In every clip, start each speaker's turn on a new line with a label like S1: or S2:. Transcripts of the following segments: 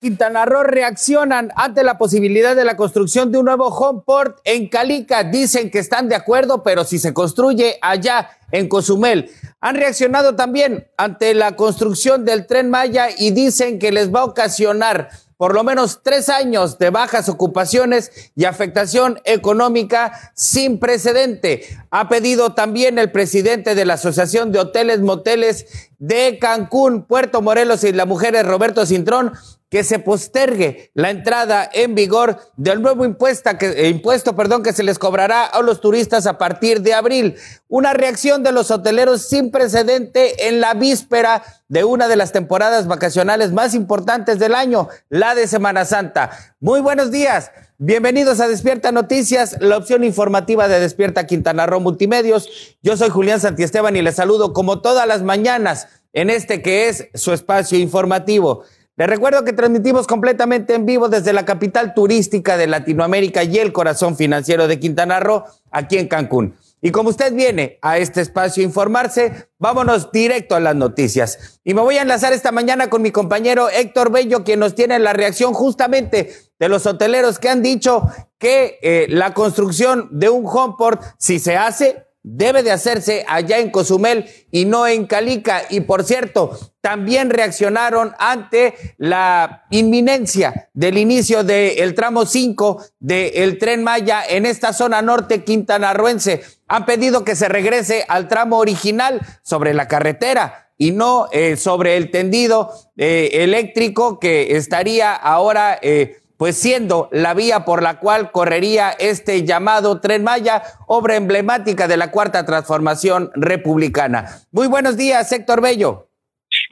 S1: Quintana Roo reaccionan ante la posibilidad de la construcción de un nuevo homeport en Calica. Dicen que están de acuerdo, pero si se construye allá en Cozumel. Han reaccionado también ante la construcción del tren Maya y dicen que les va a ocasionar por lo menos tres años de bajas ocupaciones y afectación económica sin precedente. Ha pedido también el presidente de la Asociación de Hoteles Moteles de Cancún, Puerto Morelos y las Mujeres, Roberto Cintrón, que se postergue la entrada en vigor del nuevo impuesto que, eh, impuesto perdón, que se les cobrará a los turistas a partir de abril. Una reacción de los hoteleros sin precedente en la víspera de una de las temporadas vacacionales más importantes del año, la de Semana Santa. Muy buenos días. Bienvenidos a Despierta Noticias, la opción informativa de Despierta Quintana Roo Multimedios. Yo soy Julián Santiesteban y les saludo como todas las mañanas en este que es su espacio informativo. Les recuerdo que transmitimos completamente en vivo desde la capital turística de Latinoamérica y el corazón financiero de Quintana Roo, aquí en Cancún. Y como usted viene a este espacio a informarse, vámonos directo a las noticias. Y me voy a enlazar esta mañana con mi compañero Héctor Bello, quien nos tiene la reacción justamente de los hoteleros que han dicho que eh, la construcción de un homeport, si se hace, debe de hacerse allá en Cozumel y no en Calica. Y por cierto, también reaccionaron ante la inminencia del inicio del tramo 5 del tren Maya en esta zona norte quintanarruense. Han pedido que se regrese al tramo original sobre la carretera y no eh, sobre el tendido eh, eléctrico que estaría ahora eh, pues siendo la vía por la cual correría este llamado Tren Maya, obra emblemática de la cuarta transformación republicana. Muy buenos días, Héctor Bello.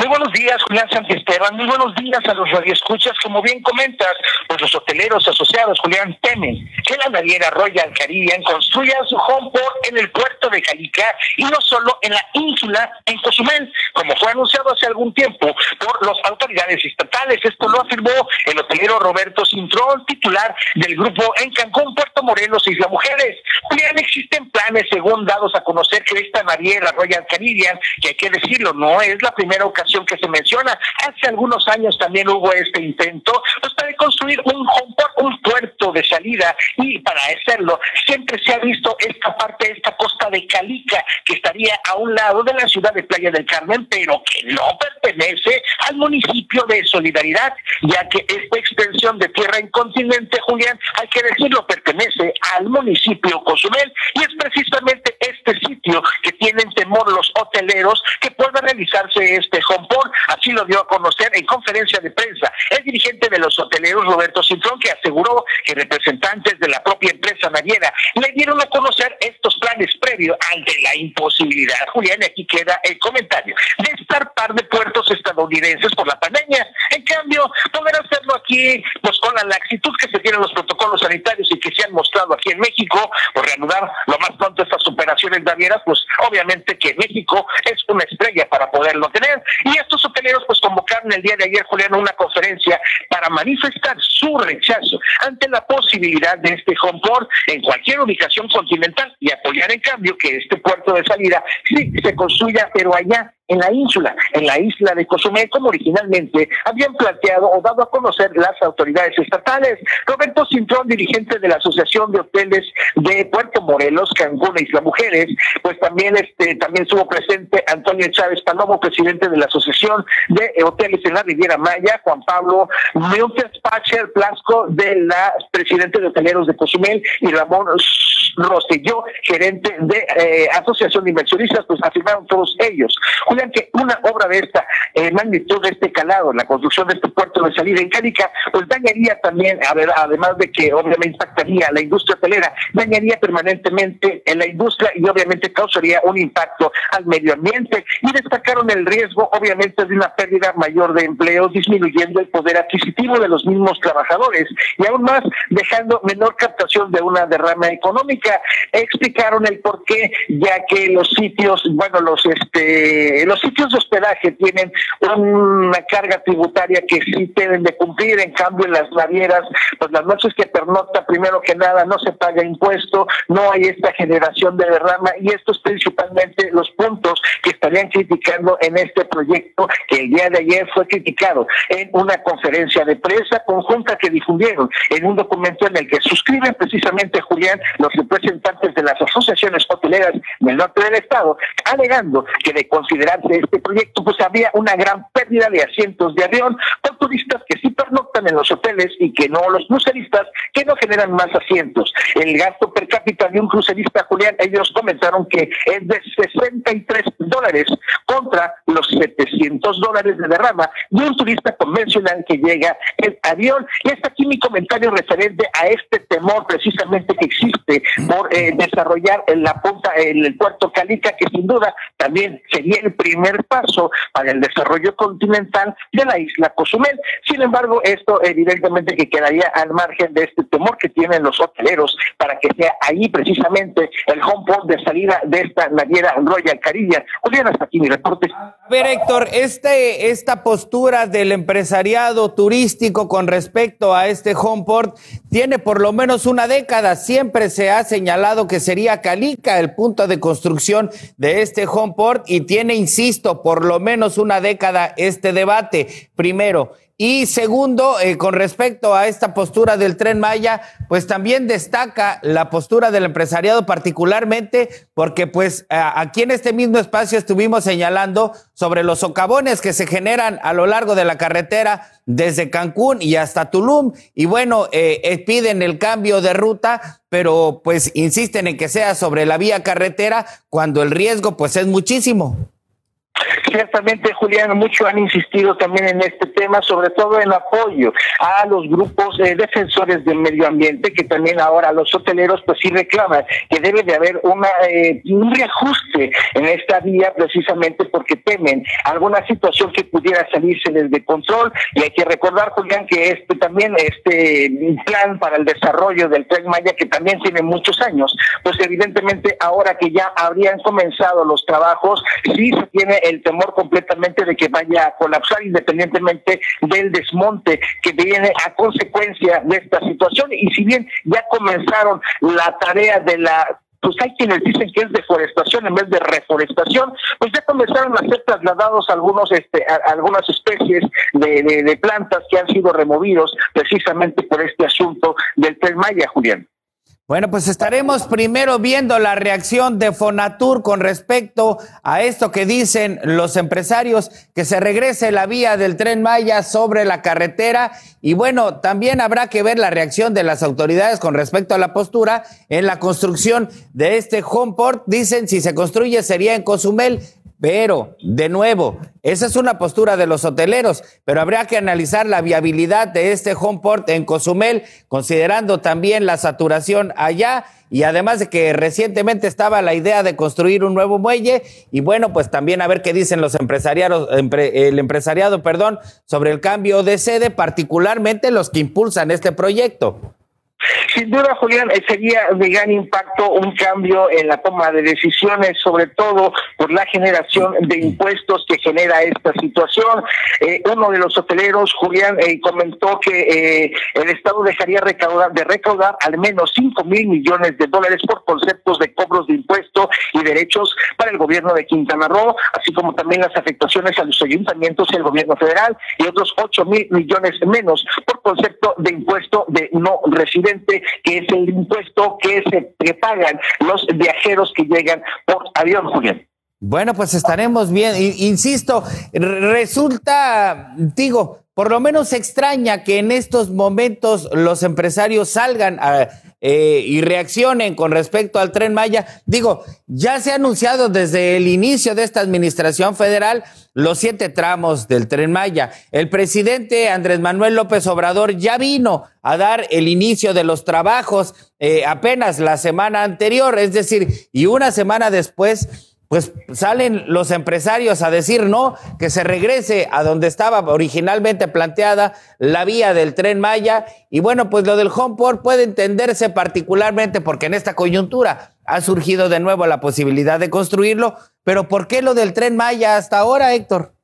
S2: Muy buenos días, Julián Santisteban. Muy buenos días a los radioescuchas. Como bien comentas, pues los hoteleros asociados, Julián, temen que la naviera Royal Caribbean construya su homeport en el puerto de Calica y no solo en la ínsula en Cozumel, como fue anunciado hace algún tiempo por las autoridades estatales. Esto lo afirmó el hotelero Roberto Cintrón, titular del grupo en Cancún, Puerto Morelos, Isla Mujeres. Julián, existen planes, según dados a conocer, que esta naviera Royal Caribbean, que hay que decirlo, no es la primera ocasión que se menciona. Hace algunos años también hubo este intento pues, para construir un, un puerto de salida y para hacerlo siempre se ha visto esta parte, esta costa de Calica que estaría a un lado de la ciudad de Playa del Carmen, pero que no pertenece al municipio de Solidaridad, ya que esta extensión de tierra en continente, Julián, hay que decirlo, pertenece al municipio Cozumel y es precisamente este sitio que tienen temor los hoteleros que pueda realizarse este Así lo dio a conocer en conferencia de prensa el dirigente de los hoteleros Roberto Cintrón, que aseguró que representantes de la propia empresa naviera le dieron a conocer estos planes previos ante la imposibilidad, Julián, aquí queda el comentario, de estar par de puertos estadounidenses por la pandemia. En cambio, poder hacerlo aquí, pues con la laxitud que se tienen los protocolos sanitarios y que se han mostrado aquí en México, por reanudar lo más pronto estas operaciones navieras, pues obviamente que México es una estrella para poderlo tener. Y estos hoteleros pues convocaron el día de ayer, Julián, una conferencia para manifestar su rechazo ante la posibilidad de este home port en cualquier ubicación continental y apoyar en cambio que este puerto de salida sí se construya, pero allá en la ínsula, en la isla de Cozumel, como originalmente habían planteado o dado a conocer las autoridades estatales. Roberto Cintrón, dirigente de la Asociación de Hoteles de Puerto Morelos, Cancún e Isla Mujeres, pues también este también estuvo presente Antonio Chávez Palomo, presidente de la Asociación de Hoteles en la Riviera Maya, Juan Pablo Milton Pacher Plasco, de la presidente de Hoteleros de Cozumel, y Ramón Rosselló, gerente de eh, Asociación de Inversionistas, pues afirmaron todos ellos que una obra de esta eh, magnitud, de este calado, la construcción de este puerto de salida en Cánica, pues dañaría también, a ver, además de que obviamente impactaría a la industria hotelera, dañaría permanentemente en la industria y obviamente causaría un impacto al medio ambiente. Y destacaron el riesgo, obviamente, de una pérdida mayor de empleos, disminuyendo el poder adquisitivo de los mismos trabajadores y aún más dejando menor captación de una derrama económica. Explicaron el por qué, ya que los sitios, bueno, los este los sitios de hospedaje tienen una carga tributaria que sí deben de cumplir, en cambio en las navieras, pues las noches que pernocta, primero que nada, no se paga impuesto, no hay esta generación de derrama y estos principalmente los puntos que estarían criticando en este proyecto que el día de ayer fue criticado en una conferencia de prensa conjunta que difundieron en un documento en el que suscriben precisamente, Julián, los representantes de las asociaciones hoteleras del norte del estado, alegando que de considerarse este proyecto, pues había una gran pérdida de asientos de avión por turistas que sí pernoctan en los hoteles y que no los cruceristas que no generan más asientos. El gasto per cápita de un crucerista, Julián, ellos comentaron que es de 63 dólares contra los 700 dólares de derrama de un turista convencional que llega en avión. Y está aquí mi comentario referente a este temor precisamente que existe por eh, desarrollar en la punta, en el puerto Calica, que sin duda también sería el primer paso para el desarrollo continental de la isla Cozumel. Sin embargo, esto evidentemente que quedaría al margen de este temor que tienen los hoteleros para que sea ahí precisamente el home port de salida de esta naviera Royal Caribbean. Julián, hasta aquí mi reporte.
S1: Ver, Héctor, este, esta postura del empresariado turístico con respecto a este home port tiene por lo menos una década. Siempre se ha señalado que sería Calica el punto de construcción de este home port y tiene, insisto, por lo menos una década este debate. Primero, y segundo, eh, con respecto a esta postura del tren Maya, pues también destaca la postura del empresariado particularmente porque pues aquí en este mismo espacio estuvimos señalando sobre los socavones que se generan a lo largo de la carretera desde Cancún y hasta Tulum y bueno, eh, eh, piden el cambio de ruta, pero pues insisten en que sea sobre la vía carretera cuando el riesgo pues es muchísimo.
S2: Ciertamente, Julián, mucho han insistido también en este tema, sobre todo en apoyo a los grupos de defensores del medio ambiente, que también ahora los hoteleros pues sí reclaman que debe de haber una eh, un reajuste en esta vía precisamente porque temen alguna situación que pudiera salirse desde control. Y hay que recordar, Julián, que este también este plan para el desarrollo del Tren Maya que también tiene muchos años, pues evidentemente ahora que ya habrían comenzado los trabajos, sí se tiene el temor completamente de que vaya a colapsar independientemente del desmonte que viene a consecuencia de esta situación. Y si bien ya comenzaron la tarea de la pues hay quienes dicen que es deforestación en vez de reforestación, pues ya comenzaron a ser trasladados algunos este algunas especies de, de, plantas que han sido removidos precisamente por este asunto del tren Maya, Julián.
S1: Bueno, pues estaremos primero viendo la reacción de Fonatur con respecto a esto que dicen los empresarios, que se regrese la vía del tren Maya sobre la carretera. Y bueno, también habrá que ver la reacción de las autoridades con respecto a la postura en la construcción de este home port. Dicen, si se construye sería en Cozumel. Pero, de nuevo, esa es una postura de los hoteleros, pero habría que analizar la viabilidad de este home port en Cozumel, considerando también la saturación allá y además de que recientemente estaba la idea de construir un nuevo muelle y bueno, pues también a ver qué dicen los empresariados, el empresariado, perdón, sobre el cambio de sede, particularmente los que impulsan este proyecto.
S2: Sin duda, Julián, eh, sería de gran impacto un cambio en la toma de decisiones, sobre todo por la generación de impuestos que genera esta situación. Eh, uno de los hoteleros, Julián, eh, comentó que el Estado dejaría recaudar, de recaudar al menos 5 mil millones de dólares por conceptos de cobros de impuestos y derechos para el gobierno de Quintana Roo, así como también las afectaciones a los ayuntamientos y el gobierno federal, y otros 8 mil millones menos por concepto de impuesto de no residentes que es el impuesto que se que pagan los viajeros que llegan por avión, Julián.
S1: Bueno, pues estaremos bien. Insisto, resulta, digo, por lo menos extraña que en estos momentos los empresarios salgan a eh, y reaccionen con respecto al tren Maya. Digo, ya se ha anunciado desde el inicio de esta administración federal los siete tramos del tren Maya. El presidente Andrés Manuel López Obrador ya vino a dar el inicio de los trabajos eh, apenas la semana anterior, es decir, y una semana después pues salen los empresarios a decir no, que se regrese a donde estaba originalmente planteada la vía del tren Maya. Y bueno, pues lo del Homeport puede entenderse particularmente porque en esta coyuntura ha surgido de nuevo la posibilidad de construirlo. Pero ¿por qué lo del tren Maya hasta ahora, Héctor?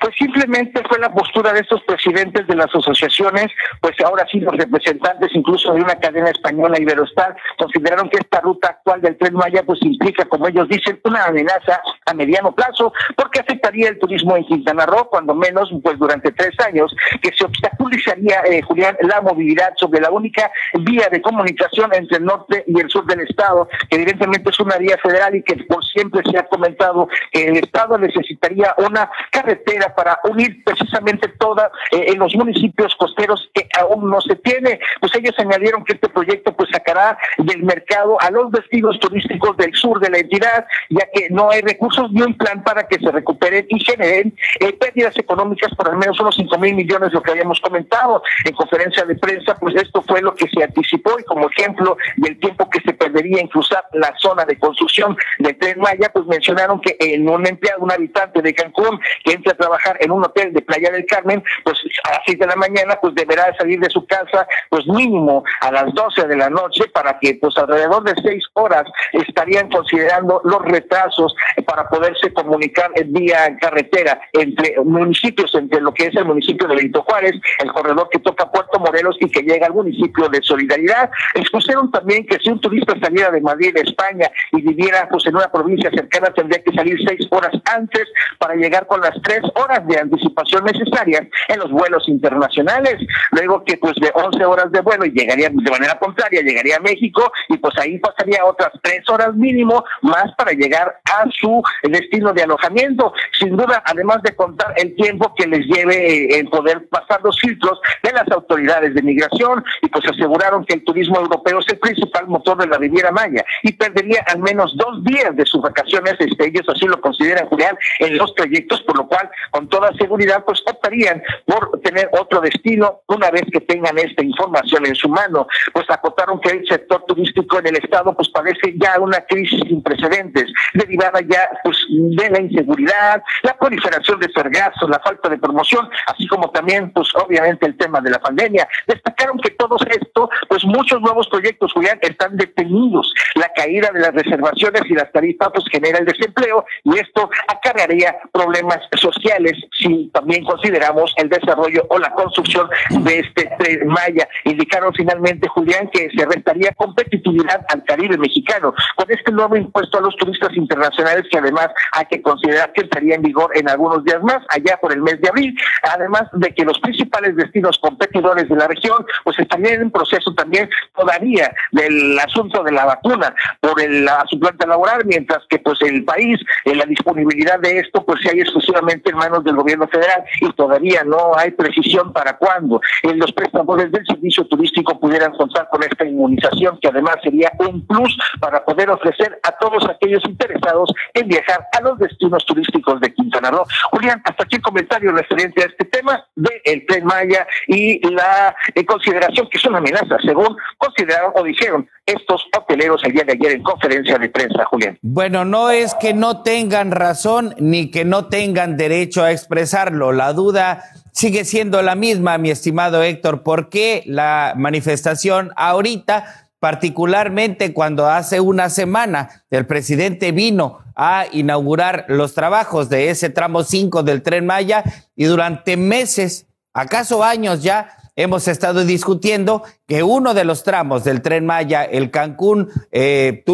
S2: Pues simplemente fue la postura de estos presidentes de las asociaciones, pues ahora sí los representantes incluso de una cadena española Iberostar consideraron que esta ruta actual del Tren Maya pues implica, como ellos dicen, una amenaza a mediano plazo porque afectaría el turismo en Quintana Roo, cuando menos pues durante tres años, que se obstaculizaría, eh, Julián, la movilidad sobre la única vía de comunicación entre el norte y el sur del estado, que evidentemente es una vía federal y que por siempre se ha comentado que el estado necesitaría una carretera para unir precisamente toda eh, en los municipios costeros que aún no se tiene. Pues ellos añadieron que este proyecto pues sacará del mercado a los destinos turísticos del sur de la entidad, ya que no hay recursos ni un plan para que se recuperen y generen eh, pérdidas económicas por al menos unos 5 mil millones, lo que habíamos comentado en conferencia de prensa, pues esto fue lo que se anticipó y como ejemplo del tiempo que se perdería en cruzar la zona de construcción del Tren Maya, pues mencionaron que en un empleado, un habitante de Cancún, que a trabajar en un hotel de Playa del Carmen, pues a las 6 de la mañana, pues deberá salir de su casa, pues mínimo a las 12 de la noche, para que pues alrededor de 6 horas estarían considerando los retrasos para poderse comunicar vía carretera entre municipios, entre lo que es el municipio de Benito Juárez, el corredor que toca Puerto Morelos y que llega al municipio de Solidaridad. Expusieron también que si un turista saliera de Madrid, España, y viviera pues en una provincia cercana, tendría que salir seis horas antes para llegar con las tres horas de anticipación necesarias en los vuelos internacionales. Luego que pues de 11 horas de vuelo y llegaría de manera contraria, llegaría a México y pues ahí pasaría otras tres horas mínimo más para llegar a su destino de alojamiento. Sin duda, además de contar el tiempo que les lleve en poder pasar los filtros de las autoridades de migración y pues aseguraron que el turismo europeo es el principal motor de la Riviera Maya y perdería al menos dos días de sus vacaciones, este, ellos así lo consideran, Julián, en los trayectos, por lo cual con toda seguridad pues optarían por tener otro destino una vez que tengan esta información en su mano. Pues acotaron que el sector turístico en el estado pues padece ya una crisis sin precedentes, derivada ya pues de la inseguridad, la proliferación de sargazos, la falta de promoción, así como también pues obviamente el tema de la pandemia. Destacaron que todo esto, pues muchos nuevos proyectos, Julián, están detenidos. La caída de las reservaciones y las tarifas pues genera el desempleo y esto acarrearía problemas sociales si también consideramos el desarrollo o la construcción de este tren Maya. Indicaron finalmente, Julián, que se restaría competitividad al Caribe mexicano con este nuevo impuesto a los turistas internacionales que además hay que considerar que estaría en vigor en algunos días más, allá por el mes de abril, además de que los principales destinos competidores de la región pues estarían en proceso también todavía del asunto de la vacuna por el, la suplanta laboral, mientras que pues el país, en la disponibilidad de esto pues se hay exclusivamente en manos del gobierno federal y todavía no hay precisión para cuándo los prestadores del servicio turístico pudieran contar con esta inmunización, que además sería un plus para poder ofrecer a todos aquellos interesados en viajar a los destinos turísticos de Quintana Roo. Julián, hasta aquí el comentario referente a este tema del el Tren Maya y la eh, consideración que es una amenaza, según consideraron o dijeron estos hoteleros el día de ayer en conferencia de prensa, Julián.
S1: Bueno, no es que no tengan razón ni que no tengan derecho a expresarlo. La duda sigue siendo la misma, mi estimado Héctor. ¿Por qué la manifestación ahorita? particularmente cuando hace una semana el presidente vino a inaugurar los trabajos de ese tramo 5 del tren Maya y durante meses, acaso años ya, hemos estado discutiendo que uno de los tramos del tren Maya, el Cancún eh,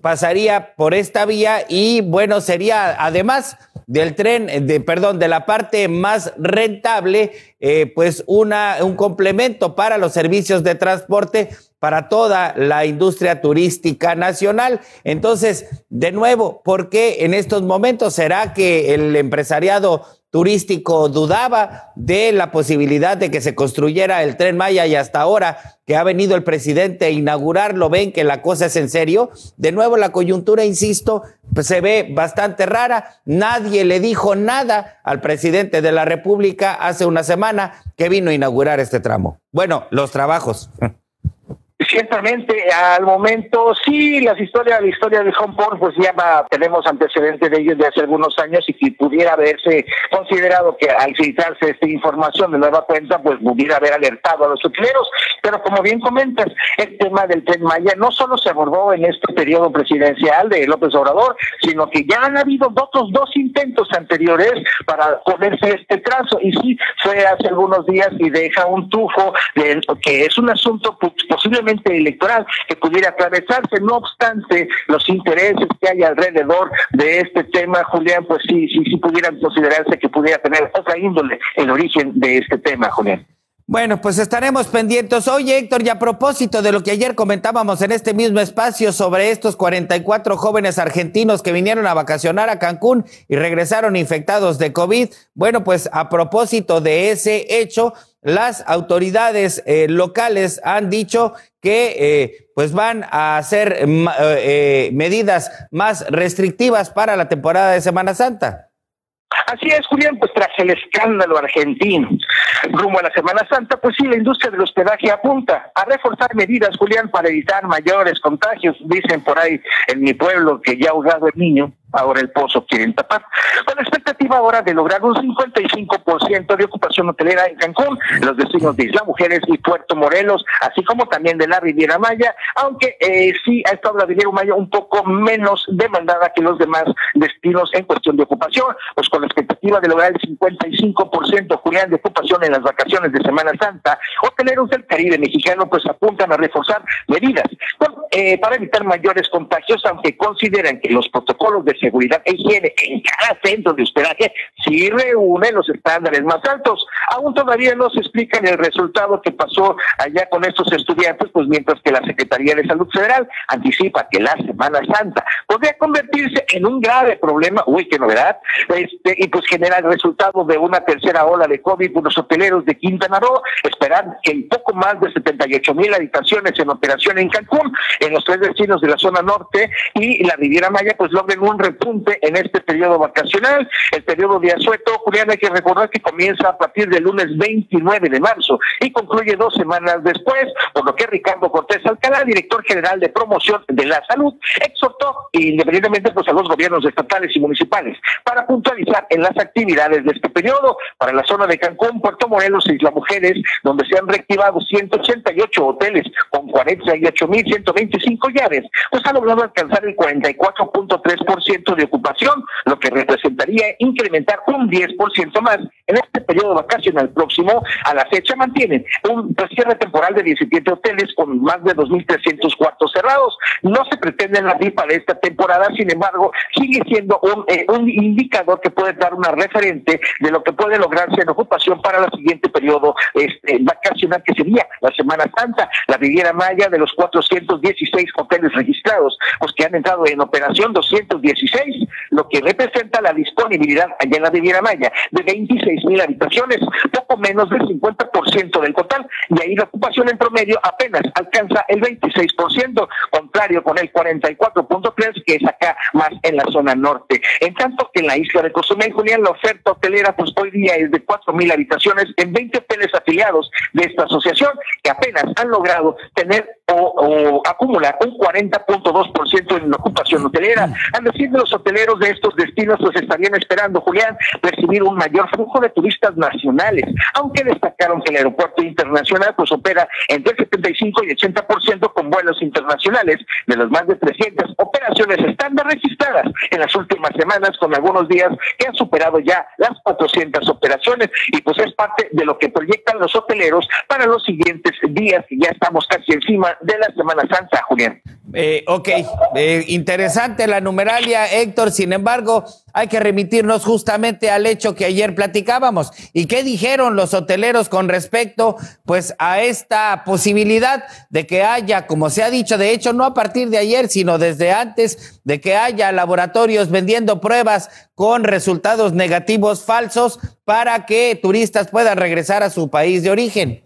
S1: pasaría por esta vía y bueno, sería además del tren, de, perdón, de la parte más rentable, eh, pues una, un complemento para los servicios de transporte para toda la industria turística nacional. Entonces, de nuevo, ¿por qué en estos momentos será que el empresariado turístico dudaba de la posibilidad de que se construyera el tren Maya y hasta ahora que ha venido el presidente a inaugurarlo, ven que la cosa es en serio. De nuevo, la coyuntura, insisto, pues se ve bastante rara. Nadie le dijo nada al presidente de la República hace una semana que vino a inaugurar este tramo. Bueno, los trabajos.
S2: ciertamente al momento sí las historias la historia de Hong Kong pues ya tenemos antecedentes de ellos de hace algunos años y que pudiera haberse considerado que al filtrarse esta información de nueva cuenta pues pudiera haber alertado a los hoteleros pero como bien comentas el tema del tren Maya no solo se abordó en este periodo presidencial de López Obrador sino que ya han habido otros dos intentos anteriores para ponerse este trazo. Y sí fue hace algunos días y deja un tufo de, que es un asunto posiblemente electoral que pudiera atravesarse. No obstante, los intereses que hay alrededor de este tema, Julián, pues sí, sí, sí pudieran considerarse que pudiera tener otra índole el origen de este tema, Julián.
S1: Bueno, pues estaremos pendientes. Oye, Héctor, y a propósito de lo que ayer comentábamos en este mismo espacio sobre estos 44 jóvenes argentinos que vinieron a vacacionar a Cancún y regresaron infectados de COVID, bueno, pues a propósito de ese hecho, las autoridades eh, locales han dicho que eh, pues van a hacer eh, medidas más restrictivas para la temporada de Semana Santa.
S2: Así es, Julián, pues tras el escándalo argentino rumbo a la Semana Santa, pues sí, la industria del hospedaje apunta a reforzar medidas, Julián, para evitar mayores contagios. Dicen por ahí en mi pueblo que ya ahogado el niño, ahora el pozo quieren tapar. Con la expectativa ahora de lograr un 55% de ocupación hotelera en Cancún, los destinos de Isla Mujeres y Puerto Morelos, así como también de la Riviera Maya, aunque eh, sí ha estado la Riviera Maya un poco menos demandada que los demás destinos en cuestión de ocupación, pues con la expectativa de lograr el 55% Julián de ocupación en las vacaciones de Semana Santa, hoteleros del Caribe mexicano pues apuntan a reforzar medidas eh, para evitar mayores contagios, aunque consideran que los protocolos de seguridad e higiene en cada centro de hospedaje sí reúne los estándares más altos. Aún todavía no se explica el resultado que pasó allá con estos estudiantes, pues mientras que la Secretaría de Salud Federal anticipa que la Semana Santa podría convertirse en un grave problema, uy, qué novedad, este, y pues genera el resultado de una tercera ola de COVID por los hoteleros de Quintana Roo, esperan que en poco más de 78 mil habitaciones en operación en Cancún, en los tres destinos de la zona norte y la Riviera Maya, pues logren un repunte en este periodo vacacional. El periodo de asueto, Julián, hay que recordar que comienza a partir del lunes 29 de marzo y concluye dos semanas después, por lo que Ricardo Cortés Alcalá, director general de promoción de la salud, exhortó independientemente pues, a los gobiernos estatales y municipales para puntualizar en las actividades de este periodo para la zona de Cancún, Puerto Morelos y Isla Mujeres, donde se han reactivado 188 hoteles con 48.125 llaves, pues ha logrado alcanzar el 44.3% de ocupación, lo que representaría incrementar un 10% más en este periodo vacacional próximo. A la fecha mantienen un cierre temporal de 17 hoteles con más de 2.300 cuartos cerrados. No se pretende la para de esta temporada, sin embargo, sigue siendo un, eh, un indicador que puede dar una referente de lo que puede lograrse en ocupación para el siguiente periodo este, vacacional, que sería la Semana Santa. La Riviera Maya, de los 416 hoteles registrados, pues que han entrado en operación 216 lo que representa la disponibilidad allá en la Riviera Maya de 26 mil habitaciones, poco menos del 50% del total, y ahí la ocupación en promedio apenas alcanza el 26%, contrario con el 44.3 que es acá más en la zona norte. En tanto que en la isla de Cozumel, Julián, la oferta hotelera pues hoy día es de 4 mil habitaciones en 20 hoteles afiliados de esta asociación que apenas han logrado tener o, acumular un 40.2% en la ocupación hotelera. Han decir los hoteleros de estos destinos pues estarían esperando, Julián, recibir un mayor flujo de turistas nacionales, aunque destacaron que el aeropuerto internacional pues opera entre el 75 y 80% con vuelos internacionales de las más de 300 operaciones estándar registradas en las últimas semanas con algunos días que han superado ya las 400 operaciones y pues es parte de lo que proyectan los hoteleros para los siguientes días y ya estamos casi encima de la Semana Santa, Julián.
S1: Eh, ok, eh, interesante la numeralia, Héctor. Sin embargo, hay que remitirnos justamente al hecho que ayer platicábamos. ¿Y qué dijeron los hoteleros con respecto, pues, a esta posibilidad de que haya, como se ha dicho, de hecho, no a partir de ayer, sino desde antes, de que haya laboratorios vendiendo pruebas con resultados negativos falsos para que turistas puedan regresar a su país de origen?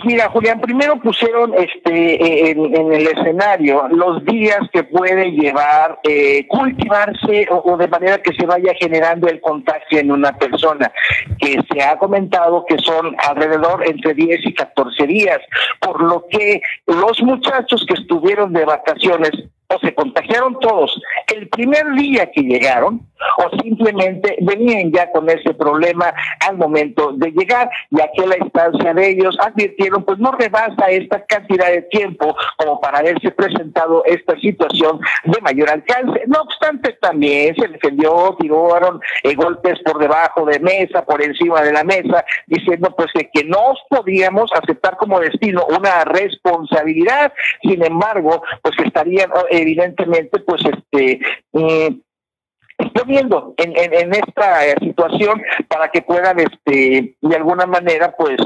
S2: Pues mira, Julián, primero pusieron este en, el escenario los días que puede llevar eh, cultivarse o, de manera que se vaya generando el contagio en una persona, que se ha comentado que son alrededor entre 10 y 14 días, por lo que los muchachos que estuvieron de vacaciones o se contagiaron todos el primer día que llegaron o simplemente venían ya con ese problema al momento de llegar, ya que la instancia de ellos advirtieron pues no rebasa esta cantidad de tiempo como para haberse presentado esta situación de mayor alcance. No obstante, también se defendió, tiraron eh, golpes por debajo de mesa, por encima de la mesa, diciendo pues que no podíamos aceptar como destino una responsabilidad, sin embargo, pues que estarían evidentemente pues este eh, poniendo en, en, en, esta situación para que puedan este de alguna manera pues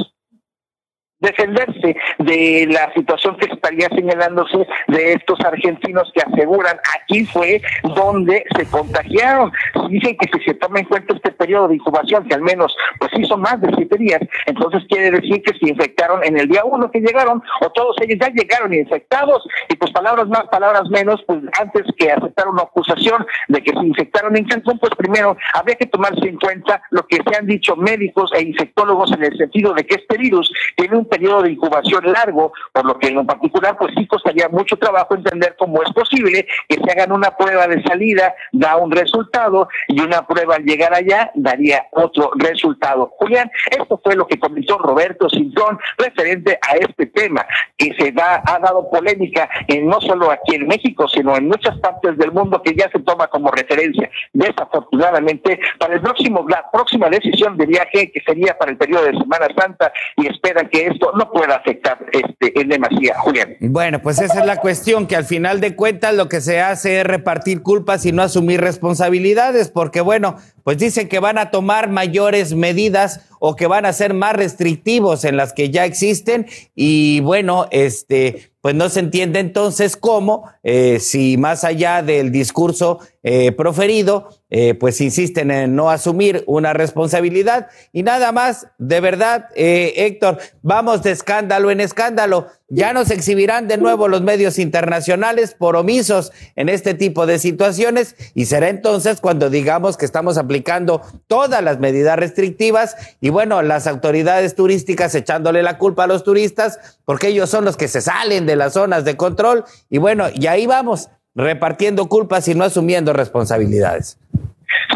S2: defenderse de la situación que estaría señalándose de estos argentinos que aseguran aquí fue donde se contagiaron. Dicen que si se toma en cuenta este periodo de incubación, que al menos pues son más de siete días, entonces quiere decir que se infectaron en el día uno que llegaron, o todos ellos ya llegaron infectados, y pues palabras más, palabras menos, pues antes que aceptar una acusación de que se infectaron en Cancún, pues primero habría que tomarse en cuenta lo que se han dicho médicos e infectólogos en el sentido de que este virus tiene un periodo de incubación largo, por lo que en particular pues sí costaría mucho trabajo entender cómo es posible que se hagan una prueba de salida, da un resultado y una prueba al llegar allá daría otro resultado. Julián, esto fue lo que comentó Roberto Cintrón referente a este tema que se da, ha dado polémica en, no solo aquí en México, sino en muchas partes del mundo que ya se toma como referencia. Desafortunadamente, para el próximo, la próxima decisión de viaje, que sería para el periodo de Semana Santa, y esperan que esto no pueda afectar este, en demasía, Julián.
S1: Bueno, pues esa es la cuestión, que al final de cuentas lo que se hace es repartir culpas y no asumir responsabilidades, porque bueno, pues dicen que van a tomar mayores medidas o que van a ser más restrictivos en las que ya existen y bueno, este, pues no se entiende entonces cómo, eh, si más allá del discurso eh, proferido, eh, pues insisten en no asumir una responsabilidad. Y nada más, de verdad, Héctor, vamos de escándalo en escándalo. Ya nos exhibirán de nuevo los medios internacionales por omisos en este tipo de situaciones. Y será entonces cuando digamos que estamos aplicando todas las medidas restrictivas y bueno, las autoridades turísticas echándole la culpa a los turistas porque ellos son los que se salen de las zonas de control. Y bueno, y ahí vamos repartiendo culpas y no asumiendo responsabilidades.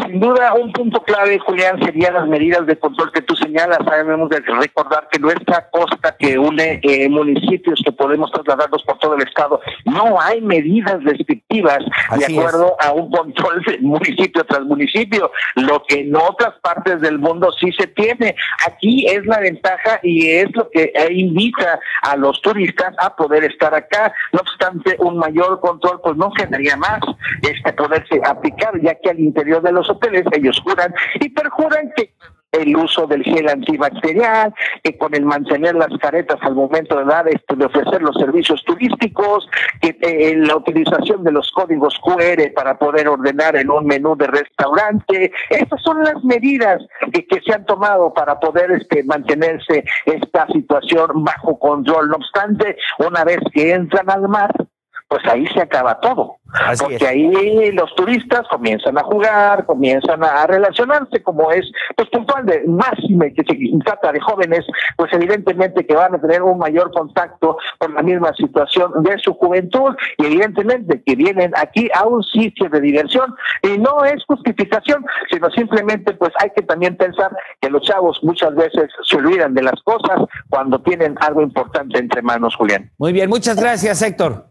S2: Sin duda, un punto clave, Julián, serían las medidas de control que tú señalas. Debemos de recordar que nuestra costa que une eh, municipios que podemos trasladarlos por todo el estado, no hay medidas restrictivas de acuerdo a un control de municipio tras municipio, lo que en otras partes del mundo sí se tiene. Aquí es la ventaja y es lo que invita a los turistas a poder estar acá. No obstante, un mayor control pues no generaría más este poderse aplicar, ya que al interior de los ellos juran y perjuran que el uso del gel antibacterial, que con el mantener las caretas al momento de dar este, de ofrecer los servicios turísticos, que eh, la utilización de los códigos QR para poder ordenar en un menú de restaurante, estas son las medidas que, que se han tomado para poder este, mantenerse esta situación bajo control. No obstante, una vez que entran al mar, pues ahí se acaba todo. porque ahí los turistas comienzan a jugar, comienzan a relacionarse, como es pues puntual de máxime que se trata de jóvenes, pues evidentemente que van a tener un mayor contacto con la misma situación de su juventud y evidentemente que vienen aquí a un sitio de diversión y no es justificación, sino simplemente pues hay que también pensar que los chavos muchas veces se olvidan de las cosas cuando tienen algo importante entre manos, Julián.
S1: Muy bien, muchas gracias, Héctor.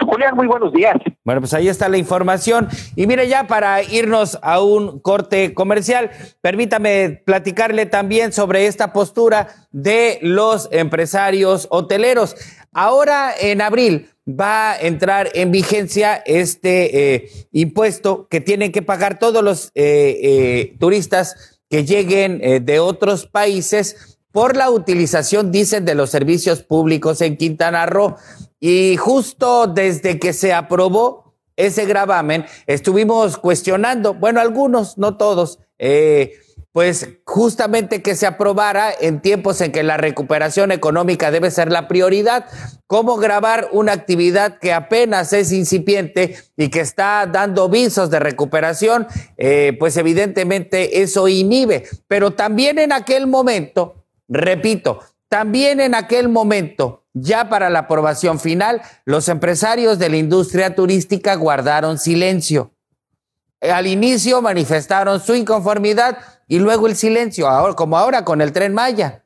S2: Julián, muy buenos días.
S1: Bueno, pues ahí está la información. Y mire, ya para irnos a un corte comercial, permítame platicarle también sobre esta postura de los empresarios hoteleros. Ahora, en abril, va a entrar en vigencia este eh, impuesto que tienen que pagar todos los eh, eh, turistas que lleguen de otros países por la utilización, dicen, de los servicios públicos en Quintana Roo. Y justo desde que se aprobó ese gravamen, estuvimos cuestionando, bueno, algunos, no todos, eh, pues justamente que se aprobara en tiempos en que la recuperación económica debe ser la prioridad. ¿Cómo grabar una actividad que apenas es incipiente y que está dando visos de recuperación? Eh, pues evidentemente eso inhibe. Pero también en aquel momento, repito, también en aquel momento, ya para la aprobación final, los empresarios de la industria turística guardaron silencio. Al inicio manifestaron su inconformidad y luego el silencio, ahora, como ahora con el tren Maya.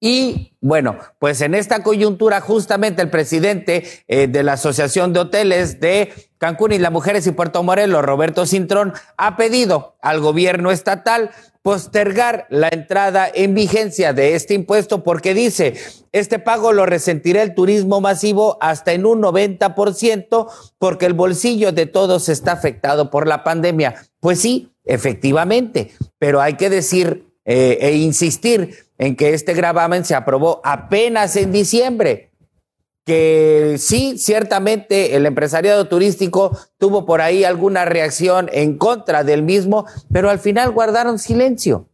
S1: Y bueno, pues en esta coyuntura justamente el presidente eh, de la Asociación de Hoteles de Cancún y las Mujeres y Puerto Morelos, Roberto Cintrón, ha pedido al gobierno estatal postergar la entrada en vigencia de este impuesto porque dice, este pago lo resentirá el turismo masivo hasta en un 90% porque el bolsillo de todos está afectado por la pandemia. Pues sí, efectivamente, pero hay que decir eh, e insistir en que este gravamen se aprobó apenas en diciembre que sí, ciertamente el empresariado turístico tuvo por ahí alguna reacción en contra del mismo, pero al final guardaron silencio.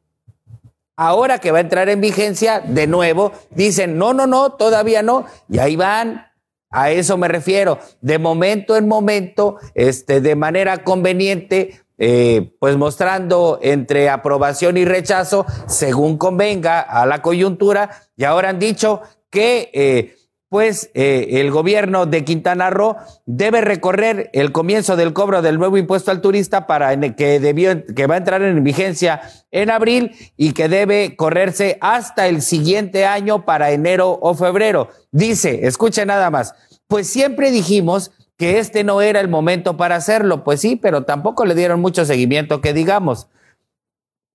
S1: Ahora que va a entrar en vigencia, de nuevo, dicen, no, no, no, todavía no, y ahí van. A eso me refiero. De momento en momento, este, de manera conveniente, eh, pues mostrando entre aprobación y rechazo, según convenga a la coyuntura, y ahora han dicho que eh, pues eh, el gobierno de Quintana Roo debe recorrer el comienzo del cobro del nuevo impuesto al turista para que debió que va a entrar en vigencia en abril y que debe correrse hasta el siguiente año para enero o febrero. Dice, escuche nada más, pues siempre dijimos que este no era el momento para hacerlo, pues sí, pero tampoco le dieron mucho seguimiento que digamos.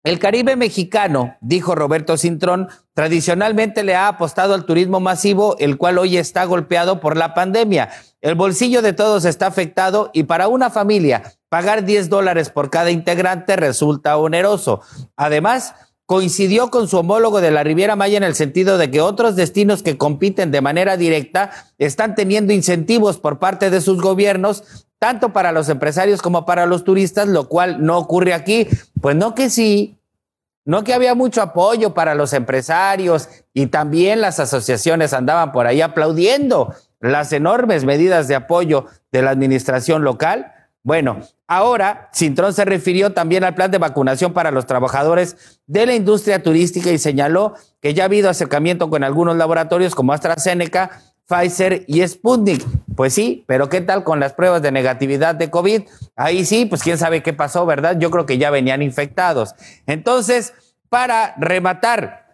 S1: El Caribe mexicano, dijo Roberto Cintrón, tradicionalmente le ha apostado al turismo masivo, el cual hoy está golpeado por la pandemia. El bolsillo de todos está afectado y para una familia pagar 10 dólares por cada integrante resulta oneroso. Además, coincidió con su homólogo de la Riviera Maya en el sentido de que otros destinos que compiten de manera directa están teniendo incentivos por parte de sus gobiernos tanto para los empresarios como para los turistas, lo cual no ocurre aquí. Pues no que sí, no que había mucho apoyo para los empresarios y también las asociaciones andaban por ahí aplaudiendo las enormes medidas de apoyo de la administración local. Bueno, ahora Cintrón se refirió también al plan de vacunación para los trabajadores de la industria turística y señaló que ya ha habido acercamiento con algunos laboratorios como AstraZeneca Pfizer y Sputnik. Pues sí, pero ¿qué tal con las pruebas de negatividad de COVID? Ahí sí, pues quién sabe qué pasó, ¿verdad? Yo creo que ya venían infectados. Entonces, para rematar,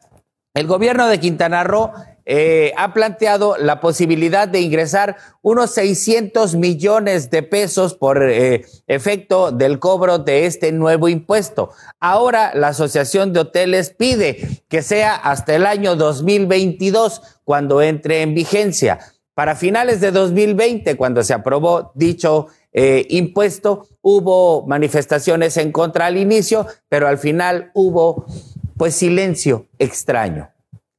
S1: el gobierno de Quintana Roo eh, ha planteado la posibilidad de ingresar unos 600 millones de pesos por eh, efecto del cobro de este nuevo impuesto. Ahora la Asociación de Hoteles pide que sea hasta el año 2022 cuando entre en vigencia. Para finales de 2020, cuando se aprobó dicho eh, impuesto, hubo manifestaciones en contra al inicio, pero al final hubo pues silencio extraño.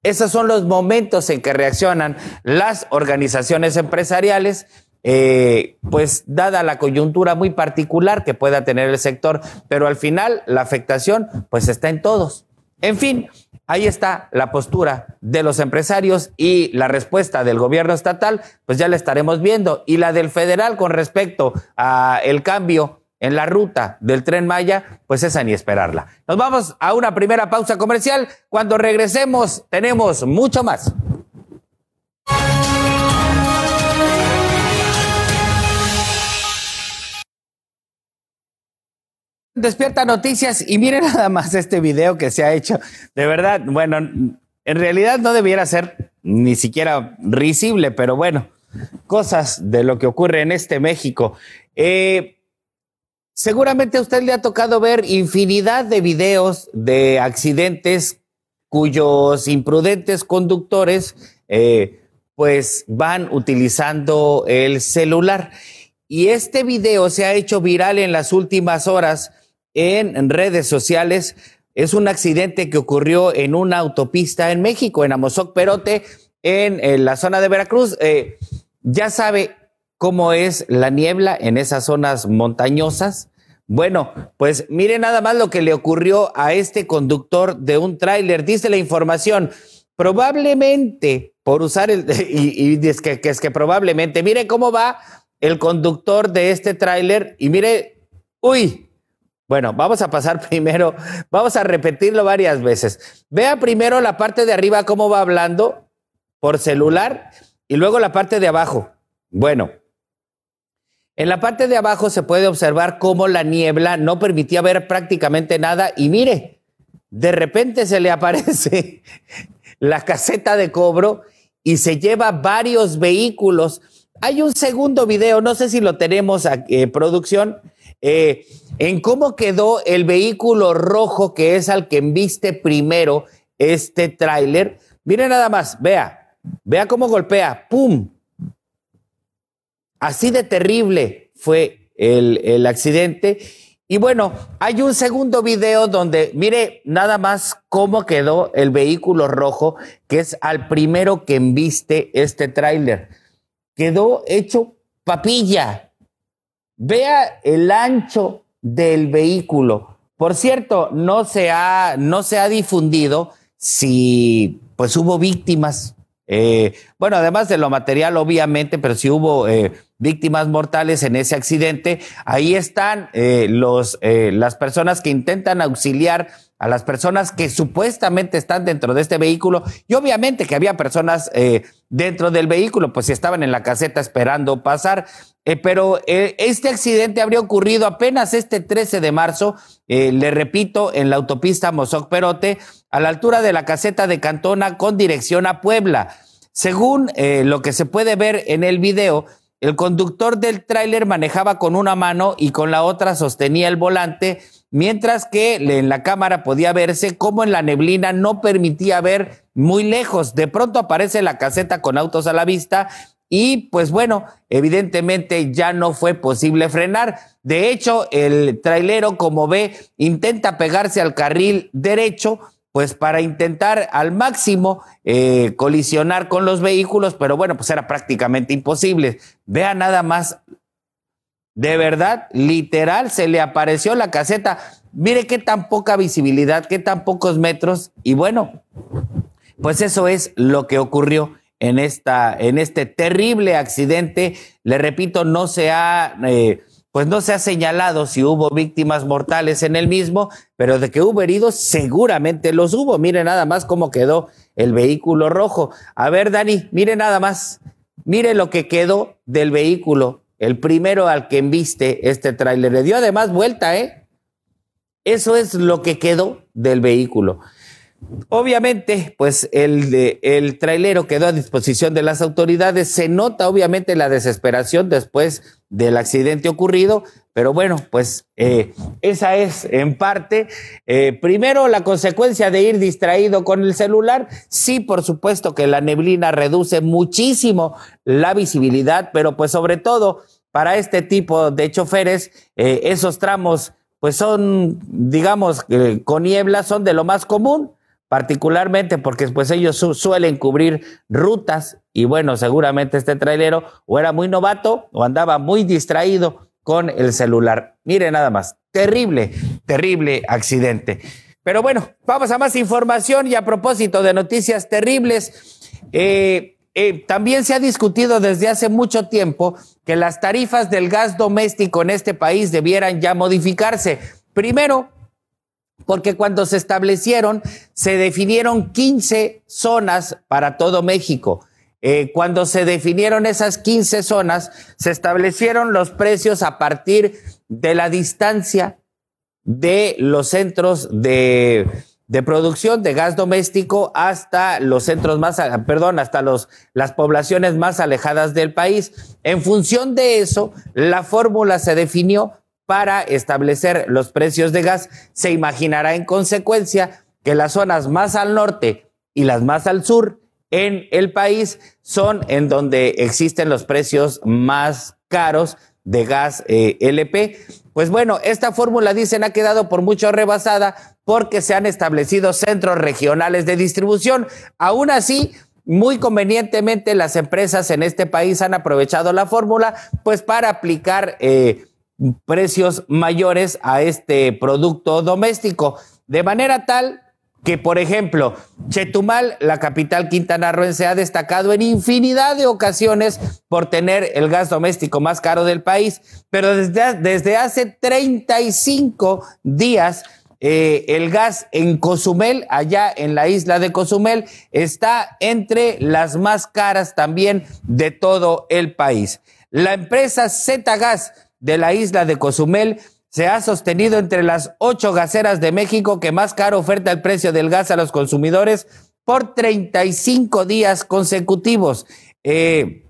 S1: Esos son los momentos en que reaccionan las organizaciones empresariales, eh, pues dada la coyuntura muy particular que pueda tener el sector, pero al final la afectación pues está en todos. En fin, ahí está la postura de los empresarios y la respuesta del gobierno estatal, pues ya la estaremos viendo. Y la del federal con respecto a el cambio en la ruta del tren Maya, pues esa ni esperarla. Nos vamos a una primera pausa comercial. Cuando regresemos tenemos mucho más. Despierta Noticias y miren nada más este video que se ha hecho. De verdad, bueno, en realidad no debiera ser ni siquiera risible, pero bueno, cosas de lo que ocurre en este México. Eh, Seguramente a usted le ha tocado ver infinidad de videos de accidentes cuyos imprudentes conductores eh, pues van utilizando el celular. Y este video se ha hecho viral en las últimas horas en redes sociales. Es un accidente que ocurrió en una autopista en México, en Amozoc Perote, en, la zona de Veracruz. Eh, ya sabe, cómo es la niebla en esas zonas montañosas, Bueno, pues mire nada más lo que le ocurrió a este conductor de un tráiler. Dice la información, probablemente por usar el, y, que, es que probablemente, mire cómo va el conductor de este tráiler y mire, uy, bueno, vamos a pasar primero, vamos a repetirlo varias veces. Vea primero la parte de arriba cómo va hablando por celular y luego la parte de abajo. Bueno, en la parte de abajo se puede observar cómo la niebla no permitía ver prácticamente nada y mire, de repente se le aparece la caseta de cobro y se lleva varios vehículos. Hay un segundo video, no sé si lo tenemos a eh, producción, eh, en cómo quedó el vehículo rojo que es al que enviste primero este tráiler. Mire nada más, vea, vea cómo golpea, ¡pum! Así de terrible fue el, el accidente. Y bueno, hay un segundo video donde mire nada más cómo quedó el vehículo rojo, que es al primero que embiste este tráiler. Quedó hecho papilla. Vea el ancho del vehículo. Por cierto, no se ha, no se ha difundido si pues hubo víctimas. Eh, bueno, además de lo material, obviamente, pero si hubo eh, víctimas mortales en ese accidente. Ahí están eh, los, eh, las personas que intentan auxiliar a las personas que supuestamente están dentro de este vehículo y obviamente que había personas dentro del vehículo, pues si estaban en la caseta esperando pasar. Pero este accidente habría ocurrido apenas este 13 de marzo, le repito, en la autopista Mozoc Perote, a la altura de la caseta de Cantona con dirección a Puebla. Según lo que se puede ver en el video, el conductor del tráiler manejaba con una mano y con la otra sostenía el volante, mientras que en la cámara podía verse cómo en la neblina no permitía ver muy lejos. De pronto aparece la caseta con autos a la vista y pues bueno, evidentemente ya no fue posible frenar. De hecho, el trailero, como ve, intenta pegarse al carril derecho, pues para intentar al máximo eh, colisionar con los vehículos, pero bueno, pues era prácticamente imposible. Vea nada más, de verdad, literal, se le apareció la caseta. Mire qué tan poca visibilidad, qué tan pocos metros, y bueno, pues eso es lo que ocurrió en, esta, en este terrible accidente. Le repito, no se ha... Eh, pues no se ha señalado si hubo víctimas mortales en el mismo, pero de que hubo heridos, seguramente los hubo. Mire nada más cómo quedó el vehículo rojo. A ver, Dani, mire nada más. Mire lo que quedó del vehículo, el primero al que enviste este tráiler. Le dio además vuelta, ¿eh? Eso es lo que quedó del vehículo. Obviamente, pues el, de, el trailero quedó a disposición de las autoridades. Se nota obviamente la desesperación después del accidente ocurrido, pero bueno, pues eh, esa es en parte, eh, primero, la consecuencia de ir distraído con el celular. Sí, por supuesto que la neblina reduce muchísimo la visibilidad, pero pues sobre todo para este tipo de choferes, eh, esos tramos pues son, digamos, con niebla, son de lo más común particularmente porque pues ellos su suelen cubrir rutas y bueno, seguramente este trailero o era muy novato o andaba muy distraído con el celular. Mire nada más, terrible, terrible accidente. Pero bueno, vamos a más información y a propósito de noticias terribles, eh, eh, también se ha discutido desde hace mucho tiempo que las tarifas del gas doméstico en este país debieran ya modificarse. Primero, porque cuando se establecieron, se definieron 15 zonas para todo México. Eh, cuando se definieron esas 15 zonas, se establecieron los precios a partir de la distancia de los centros de, producción de gas doméstico hasta los centros más, perdón, hasta las poblaciones más alejadas del país. En función de eso, la fórmula se definió para establecer los precios de gas, se imaginará en consecuencia que las zonas más al norte y las más al sur en el país son en donde existen los precios más caros de gas eh, LP. Pues bueno, esta fórmula, dicen, ha quedado por mucho rebasada porque se han establecido centros regionales de distribución. Aún así, muy convenientemente las empresas en este país han aprovechado la fórmula pues para aplicar eh, precios mayores a este producto doméstico. De manera tal que, por ejemplo, Chetumal, la capital quintanarroense, ha destacado en infinidad de ocasiones por tener el gas doméstico más caro del país, pero desde, desde hace 35 días eh, el gas en Cozumel, allá en la isla de Cozumel, está entre las más caras también de todo el país. La empresa Z Gas de la isla de Cozumel se ha sostenido entre las ocho gaseras de México que más caro oferta el precio del gas a los consumidores por 35 días consecutivos. Eh,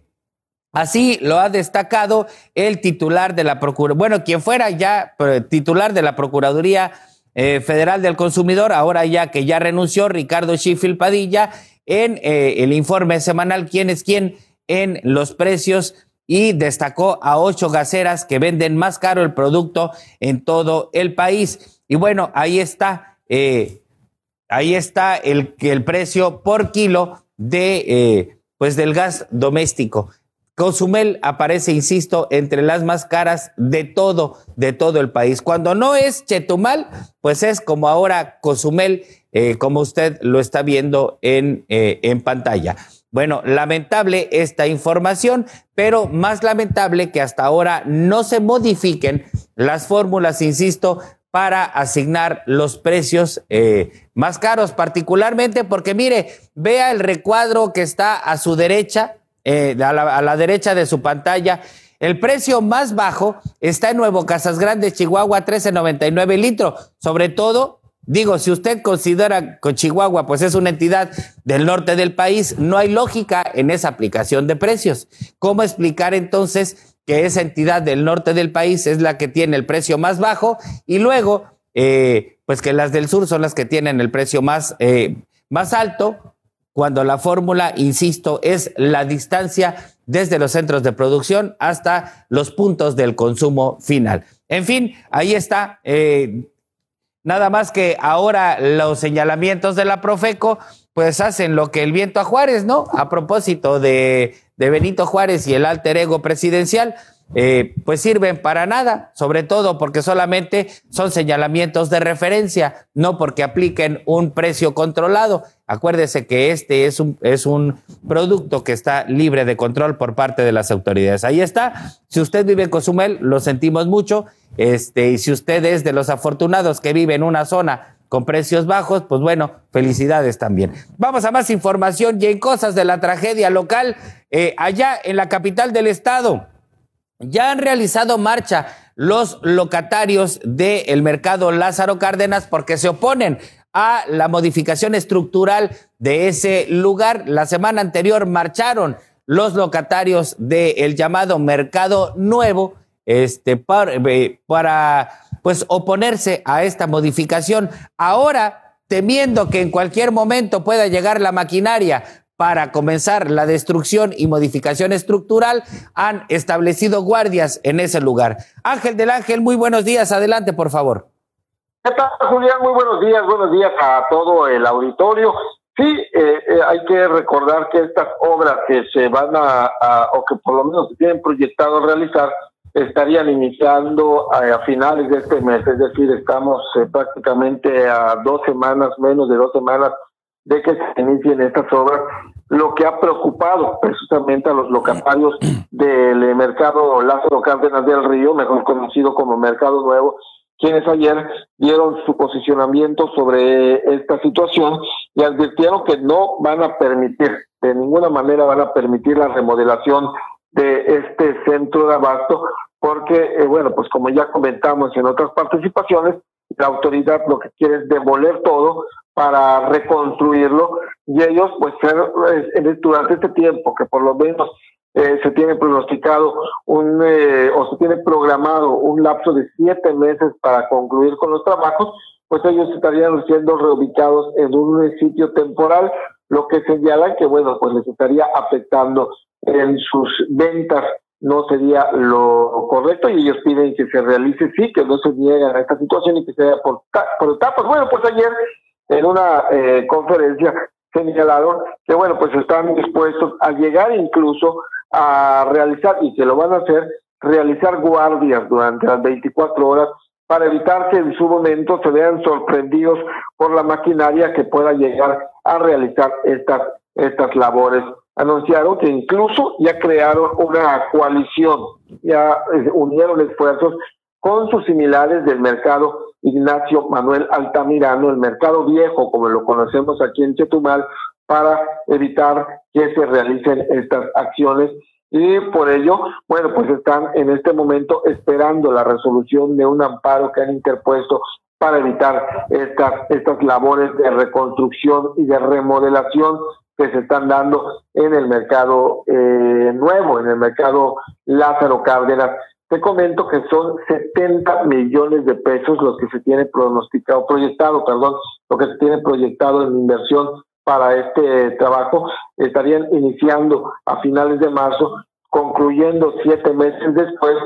S1: así lo ha destacado el titular de la Procuraduría, bueno, quien fuera ya titular de la Procuraduría eh, Federal del Consumidor, ahora ya que ya renunció, Ricardo Schiffel Padilla, en eh, el informe semanal quién es quién en los precios y destacó a ocho gaseras que venden más caro el producto en todo el país. Y bueno, ahí está, eh, ahí está el, el precio por kilo de, pues del gas doméstico. Cozumel aparece, insisto, entre las más caras de todo, de todo el país. Cuando no es Chetumal, pues es como ahora Cozumel, eh, como usted lo está viendo en, eh, en pantalla. Bueno, lamentable esta información, pero más lamentable que hasta ahora no se modifiquen las fórmulas, insisto, para asignar los precios eh, más caros, particularmente porque mire, vea el recuadro que está a su derecha, eh, a, la, derecha de su pantalla. El precio más bajo está en Nuevo Casas Grandes, Chihuahua, 13.99 litros. Sobre todo, digo, si usted considera que Chihuahua pues es una entidad del norte del país, no hay lógica en esa aplicación de precios. ¿Cómo explicar entonces que esa entidad del norte del país es la que tiene el precio más bajo y luego, eh, pues que las del sur son las que tienen el precio más, eh, más alto? cuando la fórmula, insisto, es la distancia desde los centros de producción hasta los puntos del consumo final. En fin, ahí está. Eh, nada más que ahora los señalamientos de la Profeco, pues hacen lo que el viento a Juárez, ¿no? A propósito de, de Benito Juárez y el alter ego presidencial, eh, pues sirven para nada, sobre todo porque solamente son señalamientos de referencia, no porque apliquen un precio controlado. Acuérdese que este es un, es un producto que está libre de control por parte de las autoridades. Ahí está. Si usted vive en Cozumel, lo sentimos mucho. Este, y si usted es de los afortunados que vive en una zona con precios bajos, pues bueno, felicidades también. Vamos a más información y en cosas de la tragedia local, eh, allá en la capital del estado. Ya han realizado marcha los locatarios del mercado Lázaro Cárdenas porque se oponen a la modificación estructural de ese lugar. La semana anterior marcharon los locatarios del llamado Mercado Nuevo este, para, eh, para pues oponerse a esta modificación. Ahora, temiendo que en cualquier momento pueda llegar la maquinaria para comenzar la destrucción y modificación estructural, han establecido guardias en ese lugar. Ángel del Ángel, muy buenos días. Adelante, por favor.
S3: ¿Qué tal, Julián? Muy buenos días. Buenos días a todo el auditorio. Sí, eh, eh, hay que recordar que estas obras que se van a, o que por lo menos se tienen proyectado realizar, estarían iniciando a, finales de este mes, es decir, estamos eh, prácticamente a dos semanas, menos de dos semanas de que se inicien estas obras, lo que ha preocupado precisamente a los locatarios del mercado Lázaro Cárdenas del Río, mejor conocido como Mercado Nuevo, quienes ayer dieron su posicionamiento sobre esta situación y advirtieron que no van a permitir, de ninguna manera van a permitir la remodelación de este centro de abasto, porque, eh, bueno, pues como ya comentamos en otras participaciones, la autoridad lo que quiere es demoler todo para reconstruirlo y ellos pues durante este tiempo que por lo menos eh, se tiene pronosticado un eh, o se tiene programado un lapso de siete meses para concluir con los trabajos pues ellos estarían siendo reubicados en un sitio temporal lo que señala que bueno pues les etaría afectando en sus ventas. No sería lo correcto y ellos piden que se realice sí que no se niegan a esta situación y que sea por, por etapas. Bueno pues ayer en una eh, conferencia señalaron que, bueno, pues están dispuestos a llegar incluso a realizar, y que lo van a hacer, realizar guardias durante las 24 horas para evitar que en su momento se vean sorprendidos por la maquinaria que pueda llegar a realizar estas, estas labores. Anunciaron que incluso ya crearon una coalición, ya eh, unieron esfuerzos con sus similares del mercado Ignacio Manuel Altamirano, el mercado viejo, como lo conocemos aquí en Chetumal, para evitar que se realicen estas acciones y por ello, bueno, pues están en este momento esperando la resolución de un amparo que han interpuesto para evitar estas, estas labores de reconstrucción y de remodelación que se están dando en el mercado eh, nuevo, en el mercado Lázaro Cárdenas. Te comento que son 70 millones de pesos los que se tiene pronosticado, proyectado, perdón, lo que se tiene proyectado en inversión para este trabajo. Estarían iniciando a finales de marzo, concluyendo siete meses después,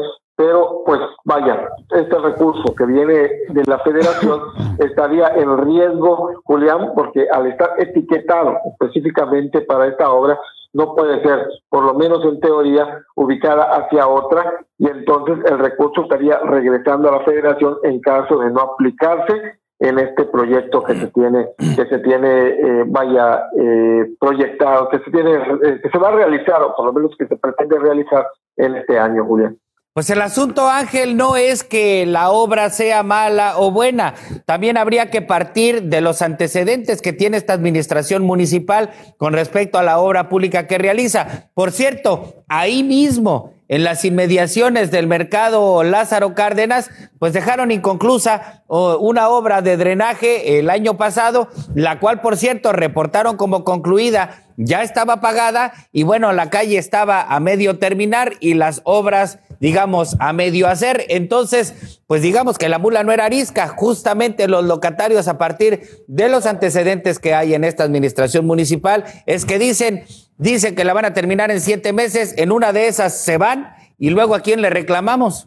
S3: pero pues vaya, este recurso que viene de la federación estaría en riesgo, Julián, porque al estar etiquetado específicamente para esta obra, no puede ser, por lo menos en teoría, ubicada hacia otra y entonces el recurso estaría regresando a la federación en caso de no aplicarse en este proyecto que se tiene que se tiene eh, vaya eh, proyectado que se tiene eh, que se va a realizar o por lo menos que se pretende realizar en este año Julián
S1: pues el asunto, Ángel, no es que la obra sea mala o buena. También habría que partir de los antecedentes que tiene esta administración municipal con respecto a la obra pública que realiza. Por cierto, ahí mismo, en las inmediaciones del mercado Lázaro Cárdenas, pues dejaron inconclusa una obra de drenaje el año pasado, la cual, por cierto, reportaron como concluida, ya estaba pagada y bueno, la calle estaba a medio terminar y las obras, digamos, a medio hacer. Entonces, pues digamos que la mula no era arisca, justamente los locatarios a partir de los antecedentes que hay en esta administración municipal, es que dicen, Dicen que la van a terminar en siete meses, en una de esas se van y luego a quién le reclamamos.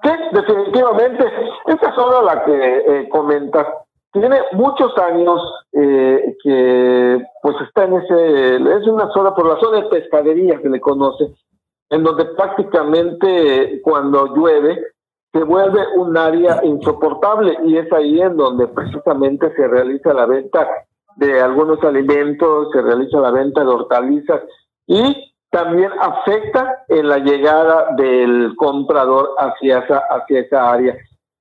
S3: Sí, definitivamente. Esta zona la que eh, comentas tiene muchos años eh, que pues está en ese, es una zona por la zona de pescadería que le conoce, en donde prácticamente cuando llueve se vuelve un área insoportable y es ahí en donde precisamente se realiza la venta de algunos alimentos, se realiza la venta de hortalizas y también afecta en la llegada del comprador hacia esa, hacia esa área.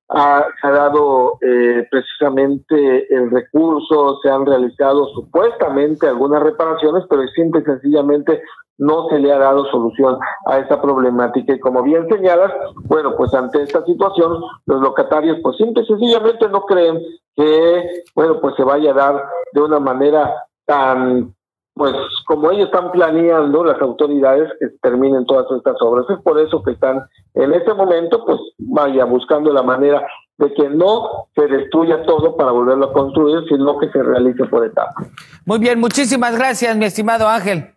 S3: Ha, ha dado eh, precisamente el recurso, se han realizado supuestamente algunas reparaciones, pero simple y sencillamente no se le ha dado solución a esa problemática. Y como bien señalas, bueno, pues ante esta situación, los locatarios pues simple y sencillamente no creen que, bueno, pues se vaya a dar de una manera tan, pues como ellos están planeando las autoridades que terminen todas estas obras. Es por eso que están en este momento, pues vaya buscando la manera de que no se destruya todo para volverlo a construir, sino que se realice por etapas.
S1: Muy bien, muchísimas gracias, mi estimado Ángel.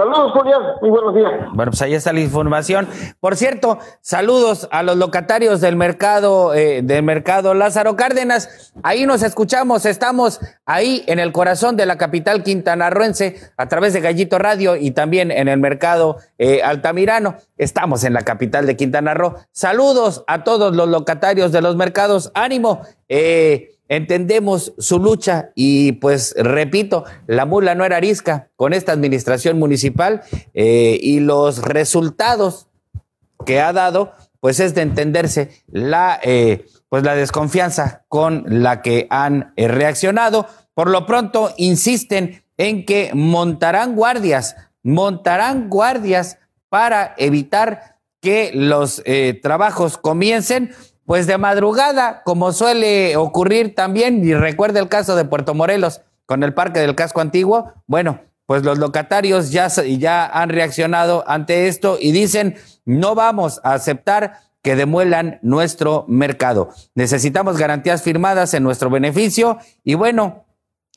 S3: Saludos, Julián. Muy buenos días.
S1: Bueno, pues ahí está la información. Por cierto, saludos a los locatarios del mercado, eh, del mercado Lázaro Cárdenas. Ahí nos escuchamos. Estamos ahí en el corazón de la capital quintanarroense a través de Gallito Radio y también en el mercado eh, Altamirano. Estamos en la capital de Quintana Roo. Saludos a todos los locatarios de los mercados. Ánimo. Eh, Entendemos su lucha y pues repito, la mula no era arisca con esta administración municipal eh, y los resultados que ha dado pues es de entenderse la, eh, pues la desconfianza con la que han eh, reaccionado. Por lo pronto insisten en que montarán guardias, montarán guardias para evitar que los trabajos comiencen pues de madrugada, como suele ocurrir también, y recuerda el caso de Puerto Morelos con el Parque del Casco Antiguo, bueno, pues los locatarios ya, ya han reaccionado ante esto y dicen, no vamos a aceptar que demuelan nuestro mercado. Necesitamos garantías firmadas en nuestro beneficio y bueno,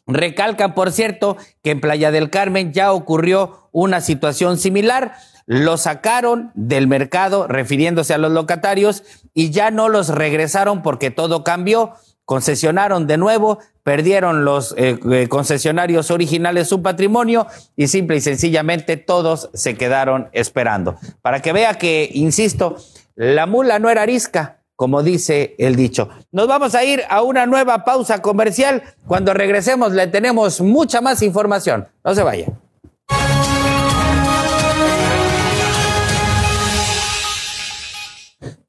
S1: recalcan, por cierto, que en Playa del Carmen ya ocurrió una situación similar lo sacaron del mercado refiriéndose a los locatarios y ya no los regresaron porque todo cambió, concesionaron de nuevo, perdieron los eh, eh, concesionarios originales su patrimonio y simple y sencillamente todos se quedaron esperando. Para que vea que, insisto, la mula no era arisca, como dice el dicho. Nos vamos a ir a una nueva pausa comercial. Cuando regresemos le tenemos mucha más información. No se vaya.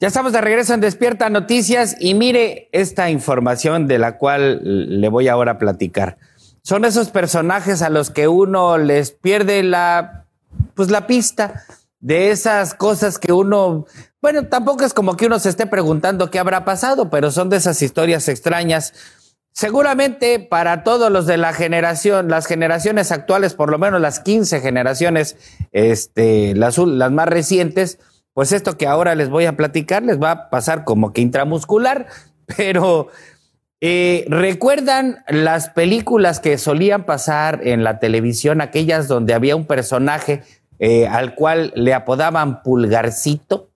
S1: Ya estamos de regreso en Despierta Noticias y mire esta información de la cual le voy ahora a platicar. Son esos personajes a los que uno les pierde la, pues la pista de esas cosas que uno, bueno, tampoco es como que uno se esté preguntando qué habrá pasado, pero son de esas historias extrañas. Seguramente para todos los de la generación, las generaciones actuales, por lo menos las 15 generaciones, este, las, las más recientes, pues esto que ahora les voy a platicar les va a pasar como que intramuscular, pero eh, ¿recuerdan las películas que solían pasar en la televisión, aquellas donde había un personaje eh, al cual le apodaban Pulgarcito?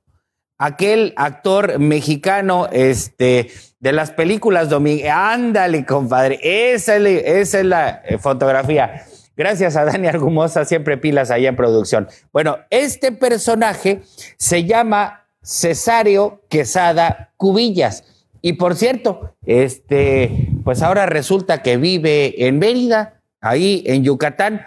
S1: Aquel actor mexicano este, de las películas domingueras. Ándale, compadre, esa es la eh, fotografía. Gracias a Dani Argumosa, siempre pilas ahí en producción. Bueno, este personaje se llama Cesario Quesada Cubillas. Y por cierto, este, pues ahora resulta que vive en Mérida, ahí en Yucatán.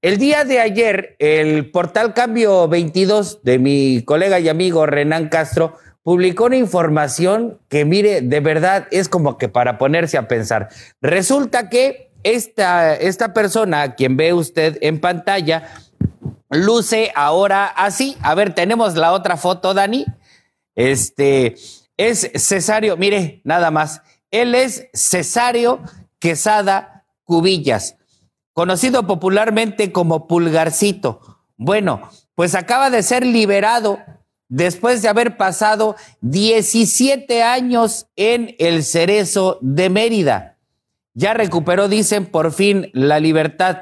S1: El día de ayer, el portal Cambio 22 de mi colega y amigo Renan Castro publicó una información que, mire, de verdad es como que para ponerse a pensar. Resulta que esta, esta persona, quien ve usted en pantalla, luce ahora así. A ver, tenemos la otra foto, Dani. Este es Cesario, mire, nada más. Él es Cesario Quesada Cubillas, conocido popularmente como Pulgarcito. Bueno, pues acaba de ser liberado después de haber pasado 17 años en el Cerezo de Mérida ya recuperó, dicen, por fin la libertad.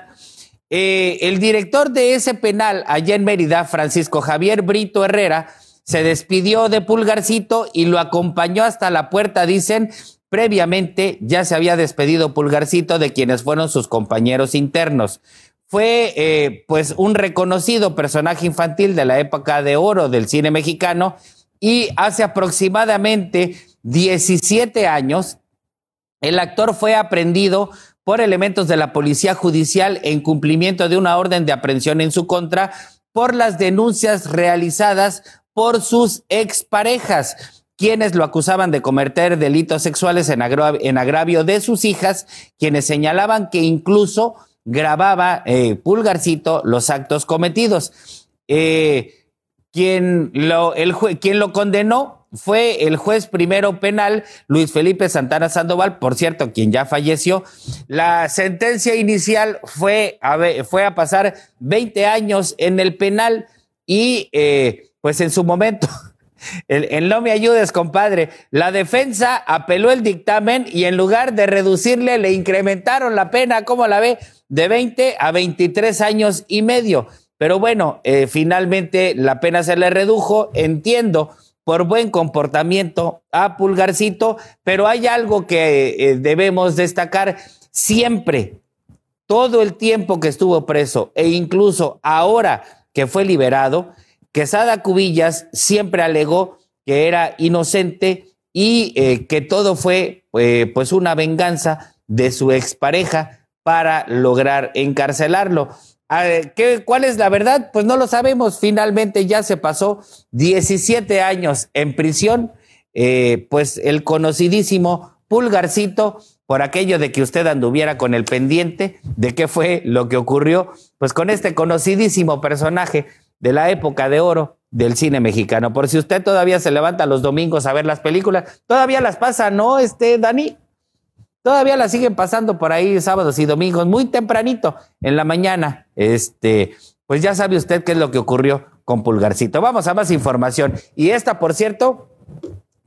S1: Eh, el director de ese penal allá en Mérida, Francisco Javier Brito Herrera, se despidió de Pulgarcito y lo acompañó hasta la puerta, dicen. Previamente ya se había despedido Pulgarcito de quienes fueron sus compañeros internos. Fue eh, pues un reconocido personaje infantil de la época de oro del cine mexicano y hace aproximadamente 17 años el actor fue aprendido por elementos de la Policía Judicial en cumplimiento de una orden de aprehensión en su contra por las denuncias realizadas por sus exparejas, quienes lo acusaban de cometer delitos sexuales en, agravio de sus hijas, quienes señalaban que incluso grababa eh, Pulgarcito los actos cometidos. Eh, quien, lo, condenó fue el juez primero penal, Luis Felipe Santana Sandoval, por cierto, quien ya falleció. La sentencia inicial fue a, fue a pasar 20 años en el penal y eh, pues en su momento, el, no me ayudes, compadre, la defensa apeló el dictamen y en lugar de reducirle, le incrementaron la pena, ¿cómo la ve? De 20 a 23 años y medio. Pero bueno, eh, finalmente la pena se le redujo, entiendo por buen comportamiento a Pulgarcito, pero hay algo que eh, debemos destacar siempre, todo el tiempo que estuvo preso e incluso ahora que fue liberado, Quesada Cubillas siempre alegó que era inocente y eh, que todo fue eh, pues una venganza de su expareja para lograr encarcelarlo. ¿Qué, ¿Cuál es la verdad? Pues no lo sabemos. Finalmente ya se pasó 17 años en prisión. Eh, pues el conocidísimo Pulgarcito, por aquello de que usted anduviera con el pendiente de qué fue lo que ocurrió, pues con este conocidísimo personaje de la época de oro del cine mexicano. Por si usted todavía se levanta los domingos a ver las películas, todavía las pasa, ¿no, este Dani? Todavía la siguen pasando por ahí sábados y domingos, muy tempranito en la mañana. Este, pues ya sabe usted qué es lo que ocurrió con Pulgarcito. Vamos a más información. Y esta, por cierto,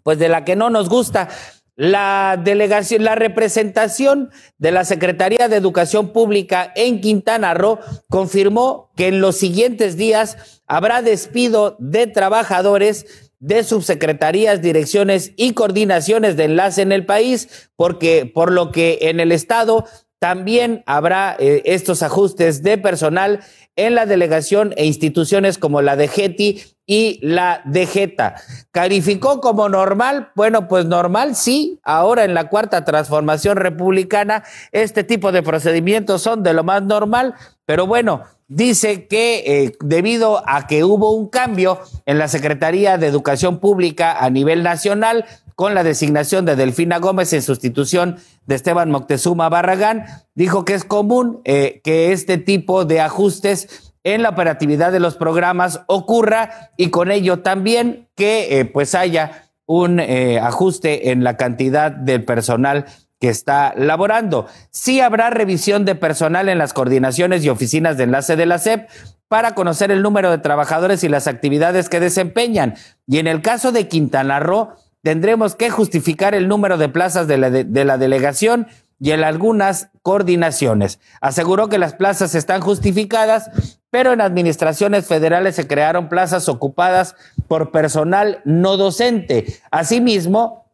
S1: pues de la que no nos gusta. La delegación, la representación de la Secretaría de Educación Pública en Quintana Roo confirmó que en los siguientes días habrá despido de trabajadores de subsecretarías, direcciones y coordinaciones de enlace en el país, porque por lo que en el estado también habrá eh, estos ajustes de personal en la delegación e instituciones como la de Getty y la de Geta. ¿Calificó como normal? Bueno, pues normal sí. Ahora en la cuarta transformación republicana, este tipo de procedimientos son de lo más normal, pero bueno, dice que eh, debido a que hubo un cambio en la Secretaría de Educación Pública a nivel nacional, con la designación de Delfina Gómez en sustitución de Esteban Moctezuma Barragán, dijo que es común eh, que este tipo de ajustes en la operatividad de los programas ocurra y con ello también que eh, pues haya un ajuste en la cantidad de personal que está laborando. Sí habrá revisión de personal en las coordinaciones y oficinas de enlace de la SEP para conocer el número de trabajadores y las actividades que desempeñan. Y en el caso de Quintana Roo, tendremos que justificar el número de plazas de la, de, la delegación y en algunas coordinaciones. Aseguró que las plazas están justificadas, pero en administraciones federales se crearon plazas ocupadas por personal no docente. Asimismo,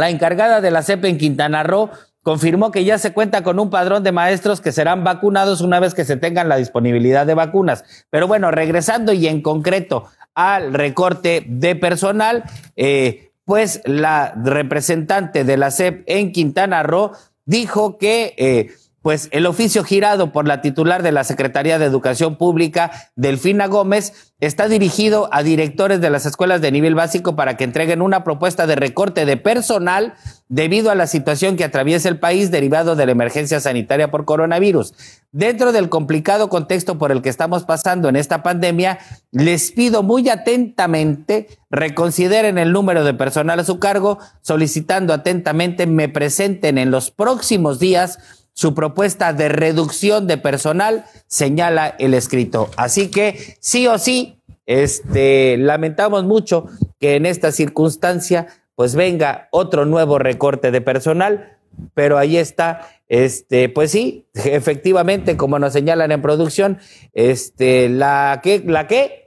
S1: la encargada de la CEP en Quintana Roo confirmó que ya se cuenta con un padrón de maestros que serán vacunados una vez que se tengan la disponibilidad de vacunas. Pero bueno, regresando y en concreto al recorte de personal, eh, pues la representante de la SEP en Quintana Roo dijo que eh, pues el oficio girado por la titular de la Secretaría de Educación Pública, Delfina Gómez, está dirigido a directores de las escuelas de nivel básico para que entreguen una propuesta de recorte de personal debido a la situación que atraviesa el país derivado de la emergencia sanitaria por coronavirus. Dentro del complicado contexto por el que estamos pasando en esta pandemia, les pido muy atentamente reconsideren el número de personal a su cargo, solicitando atentamente me presenten en los próximos días su propuesta de reducción de personal, señala el escrito. Así que sí o sí, este, lamentamos mucho que en esta circunstancia pues venga otro nuevo recorte de personal, pero ahí está, este, pues sí, efectivamente, como nos señalan en producción, este, la que, la que,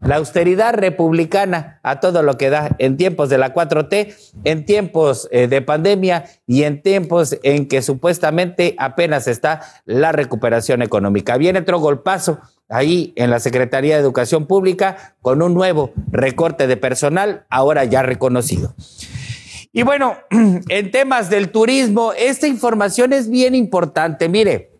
S1: la austeridad republicana a todo lo que da en tiempos de la 4T, en tiempos eh, de pandemia y en tiempos en que supuestamente apenas está la recuperación económica. Viene otro golpazo ahí en la Secretaría de Educación Pública con un nuevo recorte de personal, ahora ya reconocido. Y bueno, en temas del turismo, esta información es bien importante. Mire,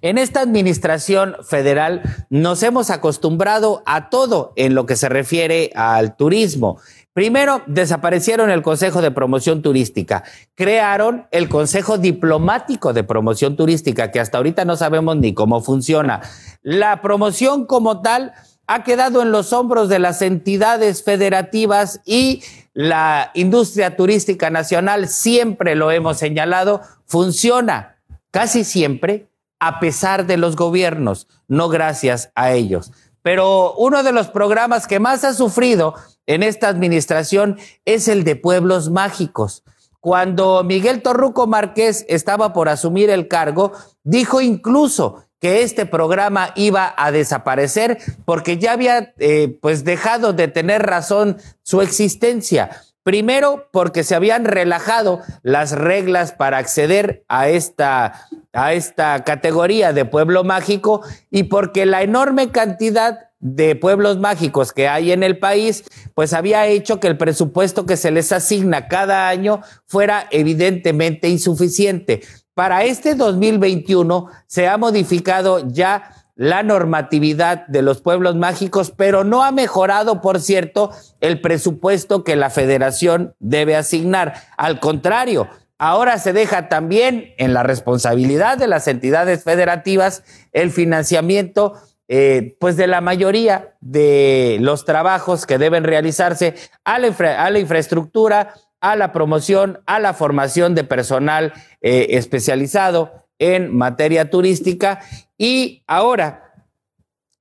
S1: en esta administración federal nos hemos acostumbrado a todo en lo que se refiere al turismo. Primero, desaparecieron el Consejo de Promoción Turística. Crearon el Consejo Diplomático de Promoción Turística, que hasta ahorita no sabemos ni cómo funciona. La promoción como tal ha quedado en los hombros de las entidades federativas y la industria turística nacional, siempre lo hemos señalado, funciona casi siempre a pesar de los gobiernos, no gracias a ellos. Pero uno de los programas que más ha sufrido en esta administración es el de pueblos mágicos. Cuando Miguel Torruco Márquez estaba por asumir el cargo, dijo incluso que este programa iba a desaparecer porque ya había eh, pues dejado de tener razón su existencia. Primero, porque se habían relajado las reglas para acceder a esta, a esta categoría de pueblo mágico y porque la enorme cantidad de pueblos mágicos que hay en el país, pues había hecho que el presupuesto que se les asigna cada año fuera evidentemente insuficiente. Para este 2021 se ha modificado ya la normatividad de los pueblos mágicos, pero no ha mejorado, por cierto, el presupuesto que la federación debe asignar. Al contrario, ahora se deja también en la responsabilidad de las entidades federativas el financiamiento eh, pues de la mayoría de los trabajos que deben realizarse a la, infraestructura, a la promoción, a la formación de personal eh, especializado en materia turística y ahora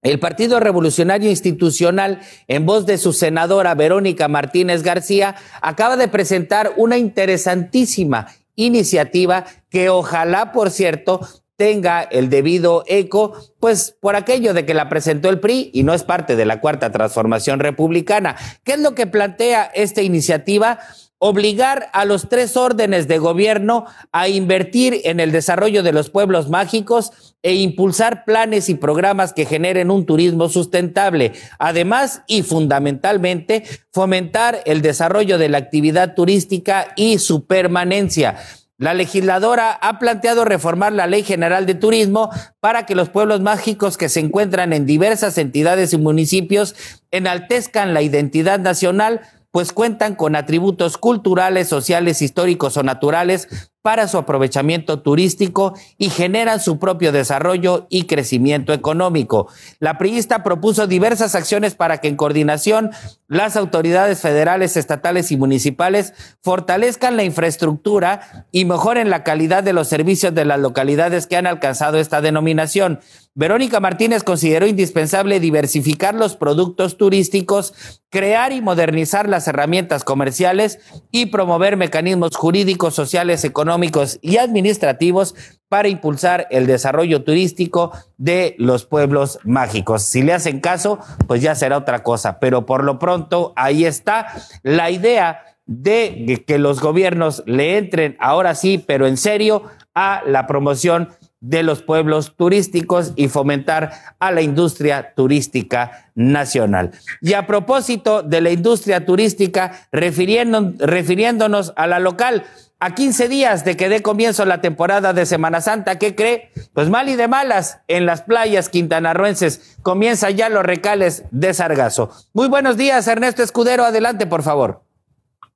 S1: el Partido Revolucionario Institucional, en voz de su senadora Verónica Martínez García, acaba de presentar una interesantísima iniciativa que ojalá, por cierto, tenga el debido eco, pues por aquello de que la presentó el PRI y no es parte de la cuarta transformación republicana. ¿Qué es lo que plantea esta iniciativa? Obligar a los tres órdenes de gobierno a invertir en el desarrollo de los pueblos mágicos e impulsar planes y programas que generen un turismo sustentable. Además y fundamentalmente, fomentar el desarrollo de la actividad turística y su permanencia. La legisladora ha planteado reformar la Ley General de Turismo para que los pueblos mágicos que se encuentran en diversas entidades y municipios enaltezcan la identidad nacional pues cuentan con atributos culturales, sociales, históricos o naturales para su aprovechamiento turístico y generan su propio desarrollo y crecimiento económico. La priista propuso diversas acciones para que en coordinación las autoridades federales, estatales y municipales fortalezcan la infraestructura y mejoren la calidad de los servicios de las localidades que han alcanzado esta denominación. Verónica Martínez consideró indispensable diversificar los productos turísticos, crear y modernizar las herramientas comerciales y promover mecanismos jurídicos, sociales, económicos y administrativos para impulsar el desarrollo turístico de los pueblos mágicos. Si le hacen caso, pues ya será otra cosa, pero por lo pronto ahí está la idea de que los gobiernos le entren ahora sí, pero en serio, a la promoción de los pueblos turísticos y fomentar a la industria turística nacional. Y a propósito de la industria turística, refiriéndonos a la local, a 15 días de que dé comienzo la temporada de Semana Santa, ¿qué cree? Pues mal y de malas, en las playas quintanarruenses comienza ya los recales de Sargazo. Muy buenos días, Ernesto Escudero, adelante, por favor.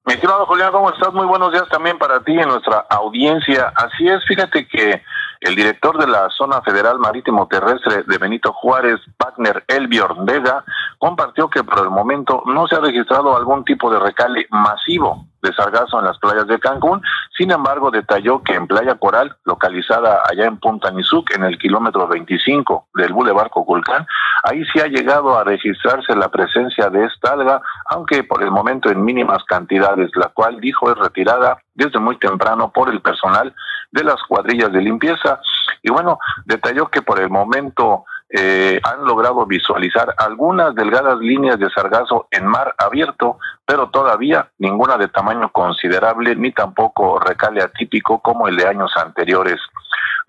S4: Mi estimado Julián, ¿cómo estás? Muy buenos días también para ti y nuestra audiencia. Así es, fíjate que el director de la Zona Federal Marítimo Terrestre de Benito Juárez, Wagner Elbior Vega, compartió que por el momento no se ha registrado algún tipo de recale masivo de sargazo en las playas de Cancún. Sin embargo, detalló que en Playa Coral, localizada allá en Punta Nizuc, en el kilómetro 25 del Boulevard Coculcán, ahí sí ha llegado a registrarse la presencia de esta alga, aunque por el momento en mínimas cantidades, la cual dijo es retirada desde muy temprano por el personal de las cuadrillas de limpieza. Y bueno, detalló que por el momento eh, han logrado visualizar algunas delgadas líneas de sargazo en mar abierto, pero todavía ninguna de tamaño considerable ni tampoco recale atípico como el de años anteriores.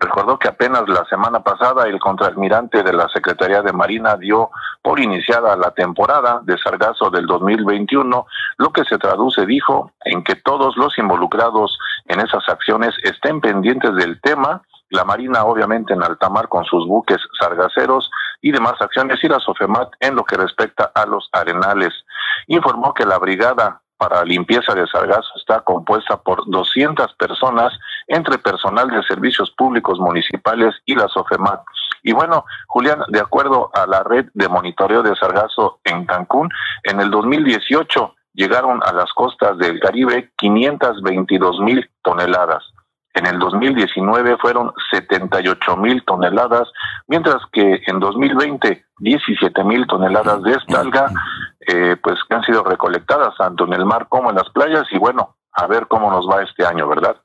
S4: Recordó que apenas la semana pasada el contraalmirante de la Secretaría de Marina dio por iniciada la temporada de sargazo del 2021, lo que se traduce, dijo, en que todos los involucrados en esas acciones estén pendientes del tema la Marina obviamente en alta mar con sus buques sargaceros y demás acciones y la SOFEMAT en lo que respecta a los arenales. Informó que la brigada para limpieza de sargazo está compuesta por 200 personas entre personal de servicios públicos municipales y la SOFEMAT. Y bueno, Julián, de acuerdo a la red de monitoreo de sargazo en Cancún, en el 2018 llegaron a las costas del Caribe 522 mil toneladas. En el 2019 fueron 78 mil toneladas, mientras que en 2020 17 mil toneladas de esta alga, eh, pues que han sido recolectadas tanto en el mar como en las playas y bueno, a ver cómo nos va este año, ¿verdad?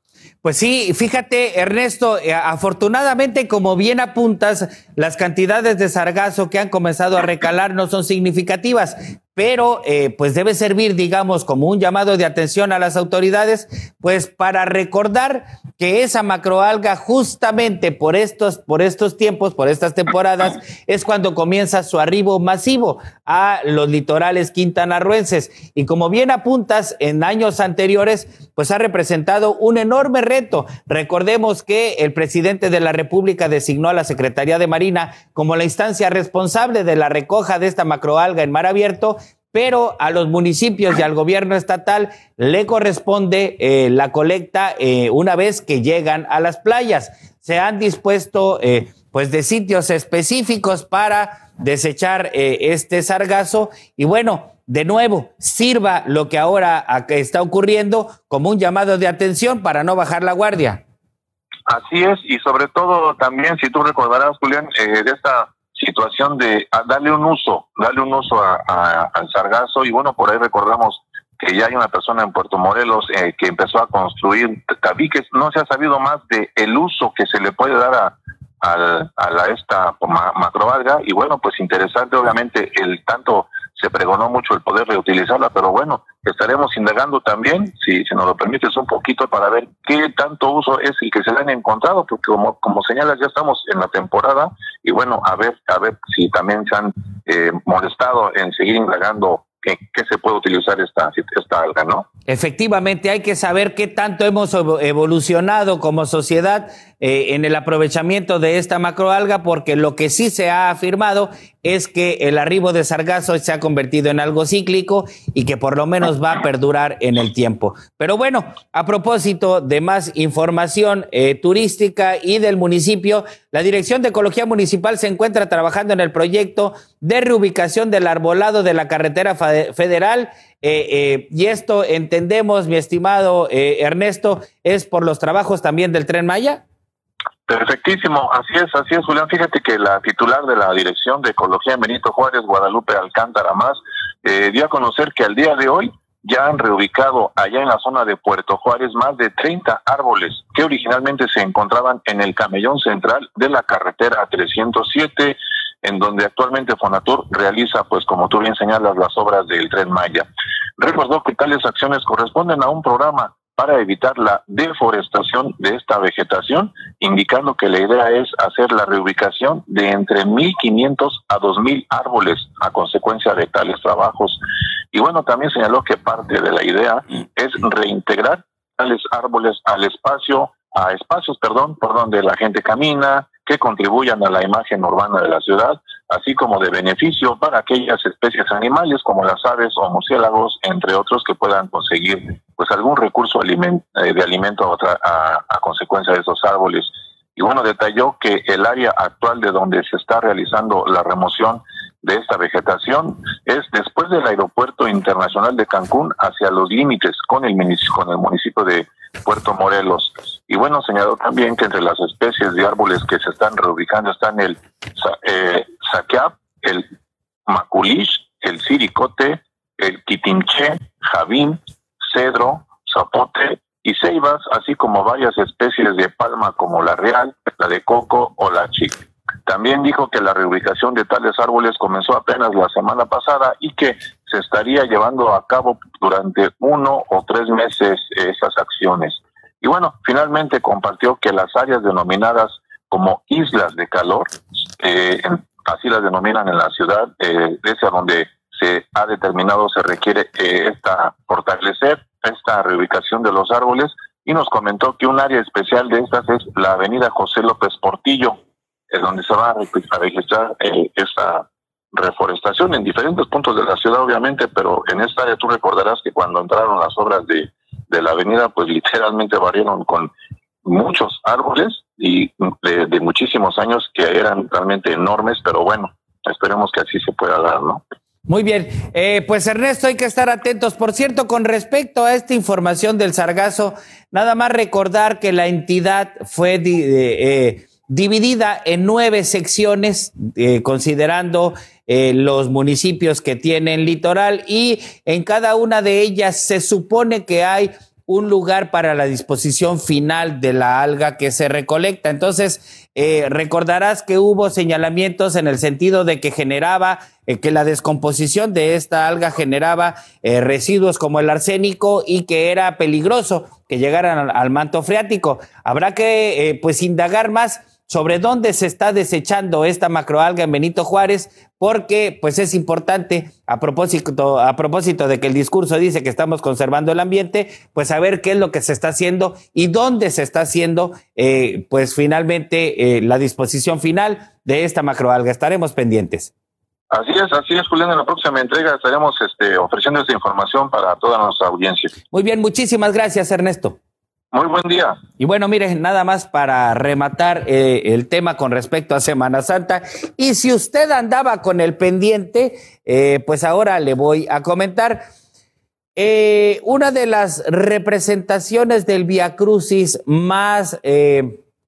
S1: Pues sí, fíjate, Ernesto, eh, afortunadamente, como bien apuntas, las cantidades de sargazo que han comenzado a recalar no son significativas, pero eh, pues debe servir, digamos, como un llamado de atención a las autoridades, pues para recordar que esa macroalga justamente por estos, por estos tiempos, por estas temporadas, es cuando comienza su arribo masivo a los litorales quintanarruenses. Y como bien apuntas, en años anteriores, pues ha representado un enorme reto. Recordemos que el presidente de la República designó a la Secretaría de Marina como la instancia responsable de la recoja de esta macroalga en mar abierto pero a los municipios y al gobierno estatal le corresponde eh, la colecta eh, una vez que llegan a las playas. Se han dispuesto eh, pues de sitios específicos para desechar este sargazo y bueno, de nuevo, sirva lo que ahora está ocurriendo como un llamado de atención para no bajar la guardia.
S4: Así es, y sobre todo también, si tú recordarás, Julián, de esta situación de darle un uso, darle un uso a, al sargazo. Y bueno, por ahí recordamos que ya hay una persona en Puerto Morelos eh, que empezó a construir tabiques, no se ha sabido más de el uso que se le puede dar a, a esta macroalga y bueno, pues interesante obviamente el tanto se pregonó mucho el poder reutilizarla, pero bueno, estaremos indagando también, si, se nos lo permites un poquito, para ver qué tanto uso es el que se le han encontrado, porque como, como señalas, ya estamos en la temporada y bueno, a ver, a ver si también se han eh, molestado en seguir indagando qué, qué se puede utilizar esta, esta alga, ¿no?
S1: Efectivamente, hay que saber qué tanto hemos evolucionado como sociedad eh, en el aprovechamiento de esta macroalga, porque lo que sí se ha afirmado es que el arribo de sargazo se ha convertido en algo cíclico y que por lo menos va a perdurar en el tiempo. Pero bueno, a propósito de más información eh, turística y del municipio, la Dirección de Ecología Municipal se encuentra trabajando en el proyecto de reubicación del arbolado de la carretera federal eh, eh, y esto entendemos, mi estimado eh, Ernesto, es por los trabajos también del tren Maya.
S4: Perfectísimo, así es, así es, Julián. Fíjate que la titular de la Dirección de Ecología Benito Juárez, Guadalupe Alcántara Más, dio a conocer que al día de hoy ya han reubicado allá en la zona de Puerto Juárez más de 30 árboles que originalmente se encontraban en el camellón central de la carretera 307 en donde actualmente Fonatur realiza, pues como tú bien señalas, las obras del tren Maya. Recordó que tales acciones corresponden a un programa para evitar la deforestación de esta vegetación, indicando que la idea es hacer la reubicación de entre 1.500 a 2.000 árboles a consecuencia de tales trabajos. Y bueno, también señaló que parte de la idea es reintegrar tales árboles al espacio, a espacios, perdón, por donde la gente camina, que contribuyan a la imagen urbana de la ciudad, así como de beneficio para aquellas especies animales como las aves o murciélagos, entre otros, que puedan conseguir pues algún recurso eh, de alimento a, a consecuencia de esos árboles. Y bueno, detalló que el área actual de donde se está realizando la remoción de esta vegetación es después del aeropuerto internacional de Cancún hacia los límites con el, con el municipio de Puerto Morelos. Y bueno, señaló también que entre las especies de árboles que se están reubicando están el eh, saqueap, el maculish, el siricote, el quitinche, javín, cedro, zapote y ceibas, así como varias especies de palma como la real, la de coco o la chic. También dijo que la reubicación de tales árboles comenzó apenas la semana pasada y que se estaría llevando a cabo durante uno o tres meses esas acciones. Y bueno, finalmente compartió que las áreas denominadas como islas de calor, eh, así las denominan en la ciudad, eh, es donde se ha determinado se requiere eh, esta fortalecer esta reubicación de los árboles y nos comentó que un área especial de estas es la avenida José López Portillo, es donde se va a registrar eh, esta reforestación en diferentes puntos de la ciudad, obviamente, pero en esta área tú recordarás que cuando entraron las obras de, de la avenida, pues literalmente barrieron con muchos árboles y de, muchísimos años que eran realmente enormes, pero bueno, esperemos que así se pueda dar, ¿no?
S1: Muy bien, eh, pues Ernesto, hay que estar atentos. Por cierto, con respecto a esta información del sargazo, nada más recordar que la entidad fue eh, dividida en nueve secciones, eh, considerando eh, los municipios que tienen litoral y en cada una de ellas se supone que hay un lugar para la disposición final de la alga que se recolecta. Entonces, eh, recordarás que hubo señalamientos en el sentido de que generaba, que la descomposición de esta alga generaba residuos como el arsénico y que era peligroso que llegaran al, al manto freático. Habrá que, pues, indagar más sobre dónde se está desechando esta macroalga en Benito Juárez, porque pues es importante a propósito, a propósito de que el discurso dice que estamos conservando el ambiente, pues saber qué es lo que se está haciendo y dónde se está haciendo, eh, pues finalmente eh, la disposición final de esta macroalga. Estaremos pendientes.
S4: Así es, así es, Julián. En la próxima entrega estaremos este, ofreciendo esta información para toda nuestra audiencia.
S1: Muy bien, muchísimas gracias, Ernesto.
S4: Muy buen día.
S1: Y bueno, miren, nada más para rematar eh, el tema con respecto a Semana Santa. Y si usted andaba con el pendiente, eh, pues ahora le voy a comentar. Eh, una de las representaciones del Via Crucis más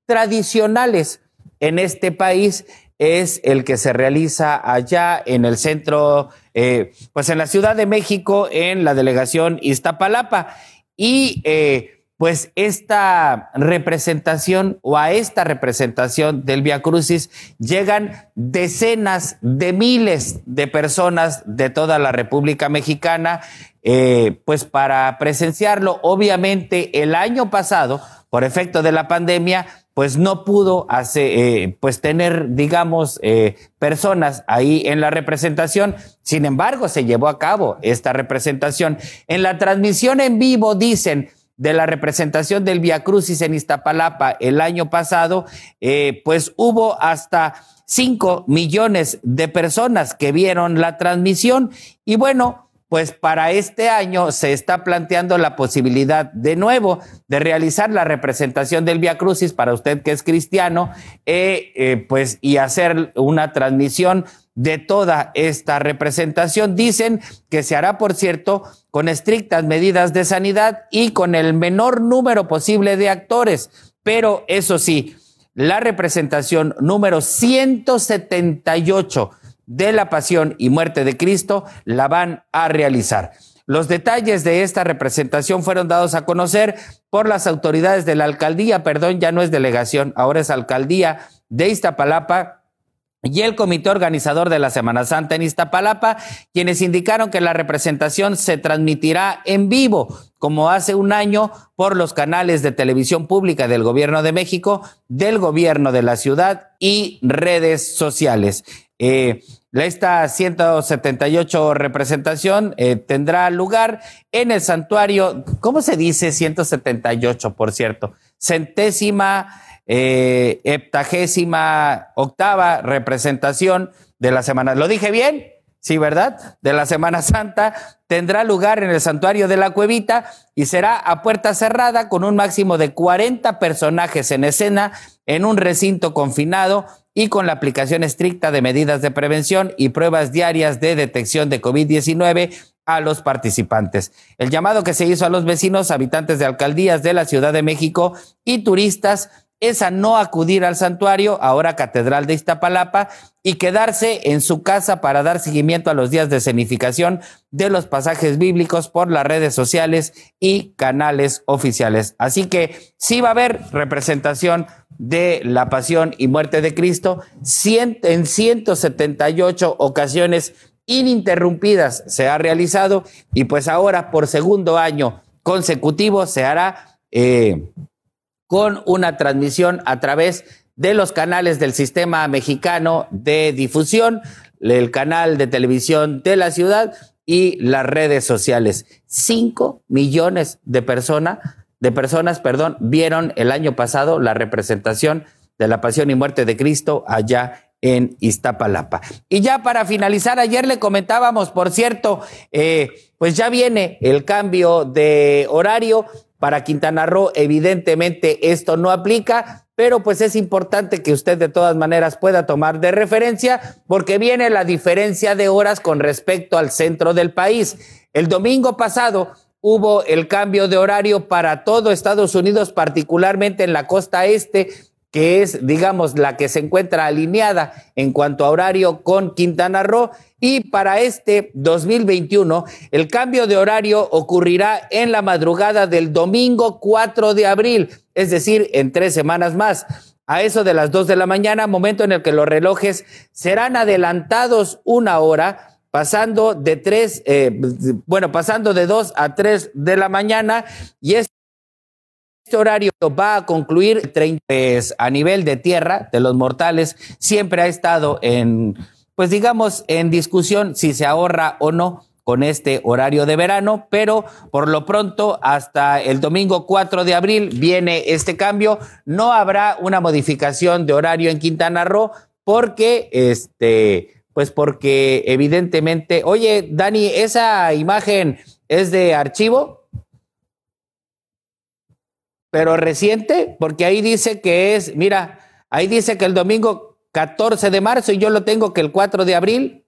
S1: tradicionales en este país es el que se realiza allá en el centro, pues en la Ciudad de México, en la delegación Iztapalapa. Y pues esta representación o a esta representación del Via Crucis llegan decenas de miles de personas de toda la República Mexicana, eh, pues para presenciarlo. Obviamente el año pasado, por efecto de la pandemia, pues no pudo hacer, eh, pues tener, digamos, eh, personas ahí en la representación. Sin embargo, se llevó a cabo esta representación. En la transmisión en vivo dicen de la representación del Via Crucis en Iztapalapa el año pasado, eh, pues hubo hasta 5 millones de personas que vieron la transmisión. Y bueno, pues para este año se está planteando la posibilidad de nuevo de realizar la representación del Via Crucis para usted que es cristiano, eh, eh, pues y hacer una transmisión de toda esta representación. Dicen que se hará, por cierto, con estrictas medidas de sanidad y con el menor número posible de actores. Pero eso sí, la representación número 178 de la pasión y muerte de Cristo la van a realizar. Los detalles de esta representación fueron dados a conocer por las autoridades de la alcaldía, perdón, ya no es delegación, ahora es alcaldía de Iztapalapa, y el comité organizador de la Semana Santa en Iztapalapa, quienes indicaron que la representación se transmitirá en vivo, como hace un año, por los canales de televisión pública del Gobierno de México, del Gobierno de la ciudad y redes sociales. Eh, esta 178 representación eh, tendrá lugar en el santuario, ¿cómo se dice 178, por cierto? Centésima eh, heptagésima octava representación de la Semana. ¿Lo dije bien? Sí, ¿verdad? De la Semana Santa tendrá lugar en el santuario de la Cuevita y será a puerta cerrada con un máximo de 40 personajes en escena en un recinto confinado y con la aplicación estricta de medidas de prevención y pruebas diarias de detección de COVID-19 a los participantes. El llamado que se hizo a los vecinos, habitantes de alcaldías de la Ciudad de México y turistas es a no acudir al santuario, ahora Catedral de Iztapalapa, y quedarse en su casa para dar seguimiento a los días de escenificación de los pasajes bíblicos por las redes sociales y canales oficiales. Así que sí va a haber representación de la pasión y muerte de Cristo en 178 ocasiones ininterrumpidas se ha realizado y pues ahora por segundo año consecutivo se hará eh, con una transmisión a través de los canales del sistema mexicano de difusión, el canal de televisión de la ciudad y las redes sociales. Cinco millones de personas, de personas, perdón, vieron el año pasado la representación de la pasión y muerte de Cristo allá en Iztapalapa. Y ya para finalizar, ayer le comentábamos, por cierto, eh, pues ya viene el cambio de horario para Quintana Roo, evidentemente esto no aplica, pero pues es importante que usted de todas maneras pueda tomar de referencia porque viene la diferencia de horas con respecto al centro del país. El domingo pasado hubo el cambio de horario para todo Estados Unidos, particularmente en la costa este, que es, digamos, la que se encuentra alineada en cuanto a horario con Quintana Roo. Y para este 2021, el cambio de horario ocurrirá en la madrugada del domingo 4 de abril, es decir, en tres semanas más. A eso de las 2 de la mañana, momento en el que los relojes serán adelantados una hora, pasando de tres, eh, bueno, pasando de 2 a 3 de la mañana. Y es este horario va a concluir 30 pues, a nivel de tierra de los mortales. Siempre ha estado en, pues digamos, en discusión si se ahorra o no con este horario de verano, pero por lo pronto hasta el domingo 4 de abril viene este cambio. No habrá una modificación de horario en Quintana Roo porque este, pues porque evidentemente, oye, Dani, esa imagen es de archivo pero reciente, porque ahí dice que es, mira, ahí dice que el domingo 14 de marzo y yo lo tengo que el 4 de abril.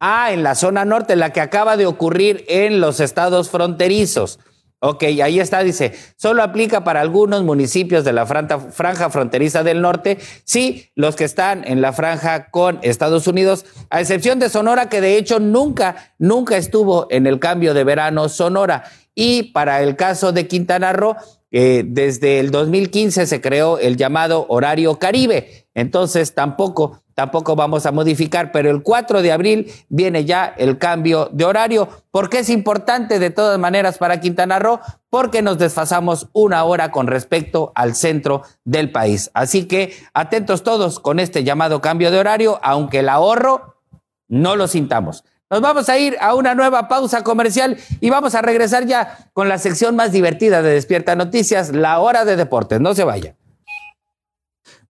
S1: Ah, en la zona norte, la que acaba de ocurrir en los estados fronterizos. Ok, ahí está, dice, solo aplica para algunos municipios de la franja, fronteriza del norte, sí, los que están en la franja con Estados Unidos, a excepción de Sonora, que de hecho nunca, nunca estuvo en el cambio de verano Sonora. Y para el caso de Quintana Roo, eh, desde el 2015 se creó el llamado horario Caribe. Entonces tampoco, tampoco vamos a modificar, pero el 4 de abril viene ya el cambio de horario. ¿Por qué es importante de todas maneras para Quintana Roo? Porque nos desfasamos una hora con respecto al centro del país. Así que atentos todos con este llamado cambio de horario, aunque el ahorro no lo sintamos. Nos vamos a ir a una nueva pausa comercial y vamos a regresar ya con la sección más divertida de Despierta Noticias, la hora de deportes. No se vaya.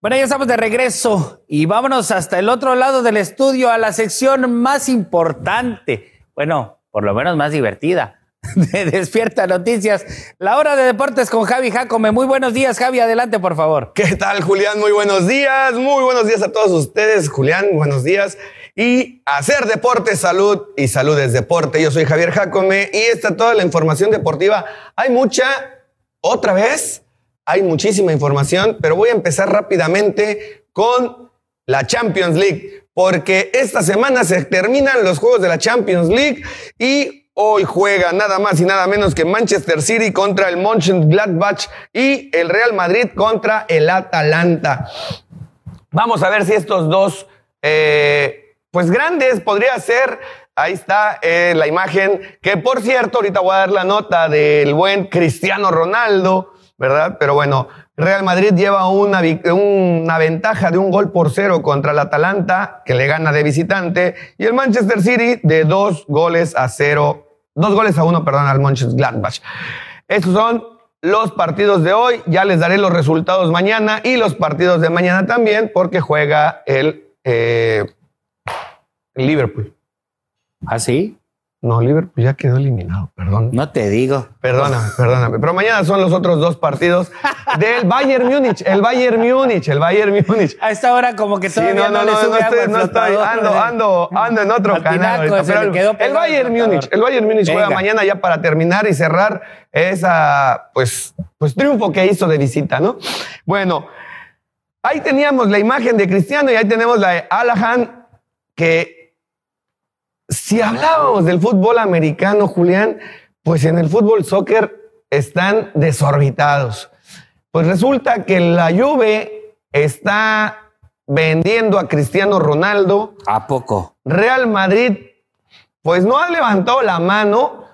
S1: Bueno, ya estamos de regreso y vámonos hasta el otro lado del estudio a la sección más importante, bueno, por lo menos más divertida de Despierta Noticias, la hora de deportes con Javi Jacome. Muy buenos días, Javi, adelante, por favor.
S5: ¿Qué tal, Julián? Muy buenos días, muy buenos días a todos ustedes, Julián, buenos días y hacer deporte, salud y salud es deporte. Yo soy Javier Jacome y esta toda la información deportiva. Hay mucha, otra vez, hay muchísima información, pero voy a empezar rápidamente con la Champions League, porque esta semana se terminan los juegos de la Champions League y hoy juega nada más y nada menos que Manchester City contra el Mönchengladbach y el Real Madrid contra el Atalanta. Vamos a ver si estos dos eh, pues grandes podría ser. Ahí está eh, la imagen, que por cierto, ahorita voy a dar la nota del buen Cristiano Ronaldo, ¿verdad? Pero bueno, Real Madrid lleva una, una ventaja de un gol por cero contra el Atalanta, que le gana de visitante, y el Manchester City de dos goles a cero, dos goles a uno, perdón, al Manchester Gladbach. Estos son los partidos de hoy, ya les daré los resultados mañana y los partidos de mañana también, porque juega el... Eh, Liverpool.
S1: ¿Ah, sí?
S5: No, Liverpool ya quedó eliminado, perdón.
S1: No te digo.
S5: Perdóname, perdóname. Pero mañana son los otros dos partidos del Bayern Múnich, el Bayern Múnich, el Bayern Múnich.
S1: A esta hora como que todavía sí, no, no, no, no,
S5: estoy, no estoy, ando, ando, ando en otro canal. el, Bayern Múnich, el Bayern Múnich juega mañana ya para terminar y cerrar esa, pues, pues triunfo que hizo de visita, ¿no? Bueno, ahí teníamos la imagen de Cristiano y ahí tenemos la de Alahan, que si hablábamos del fútbol americano, Julián, pues en el fútbol soccer están desorbitados. Pues resulta que la Juve está vendiendo a Cristiano Ronaldo.
S1: ¿A poco?
S5: Real Madrid, pues no ha levantado la mano,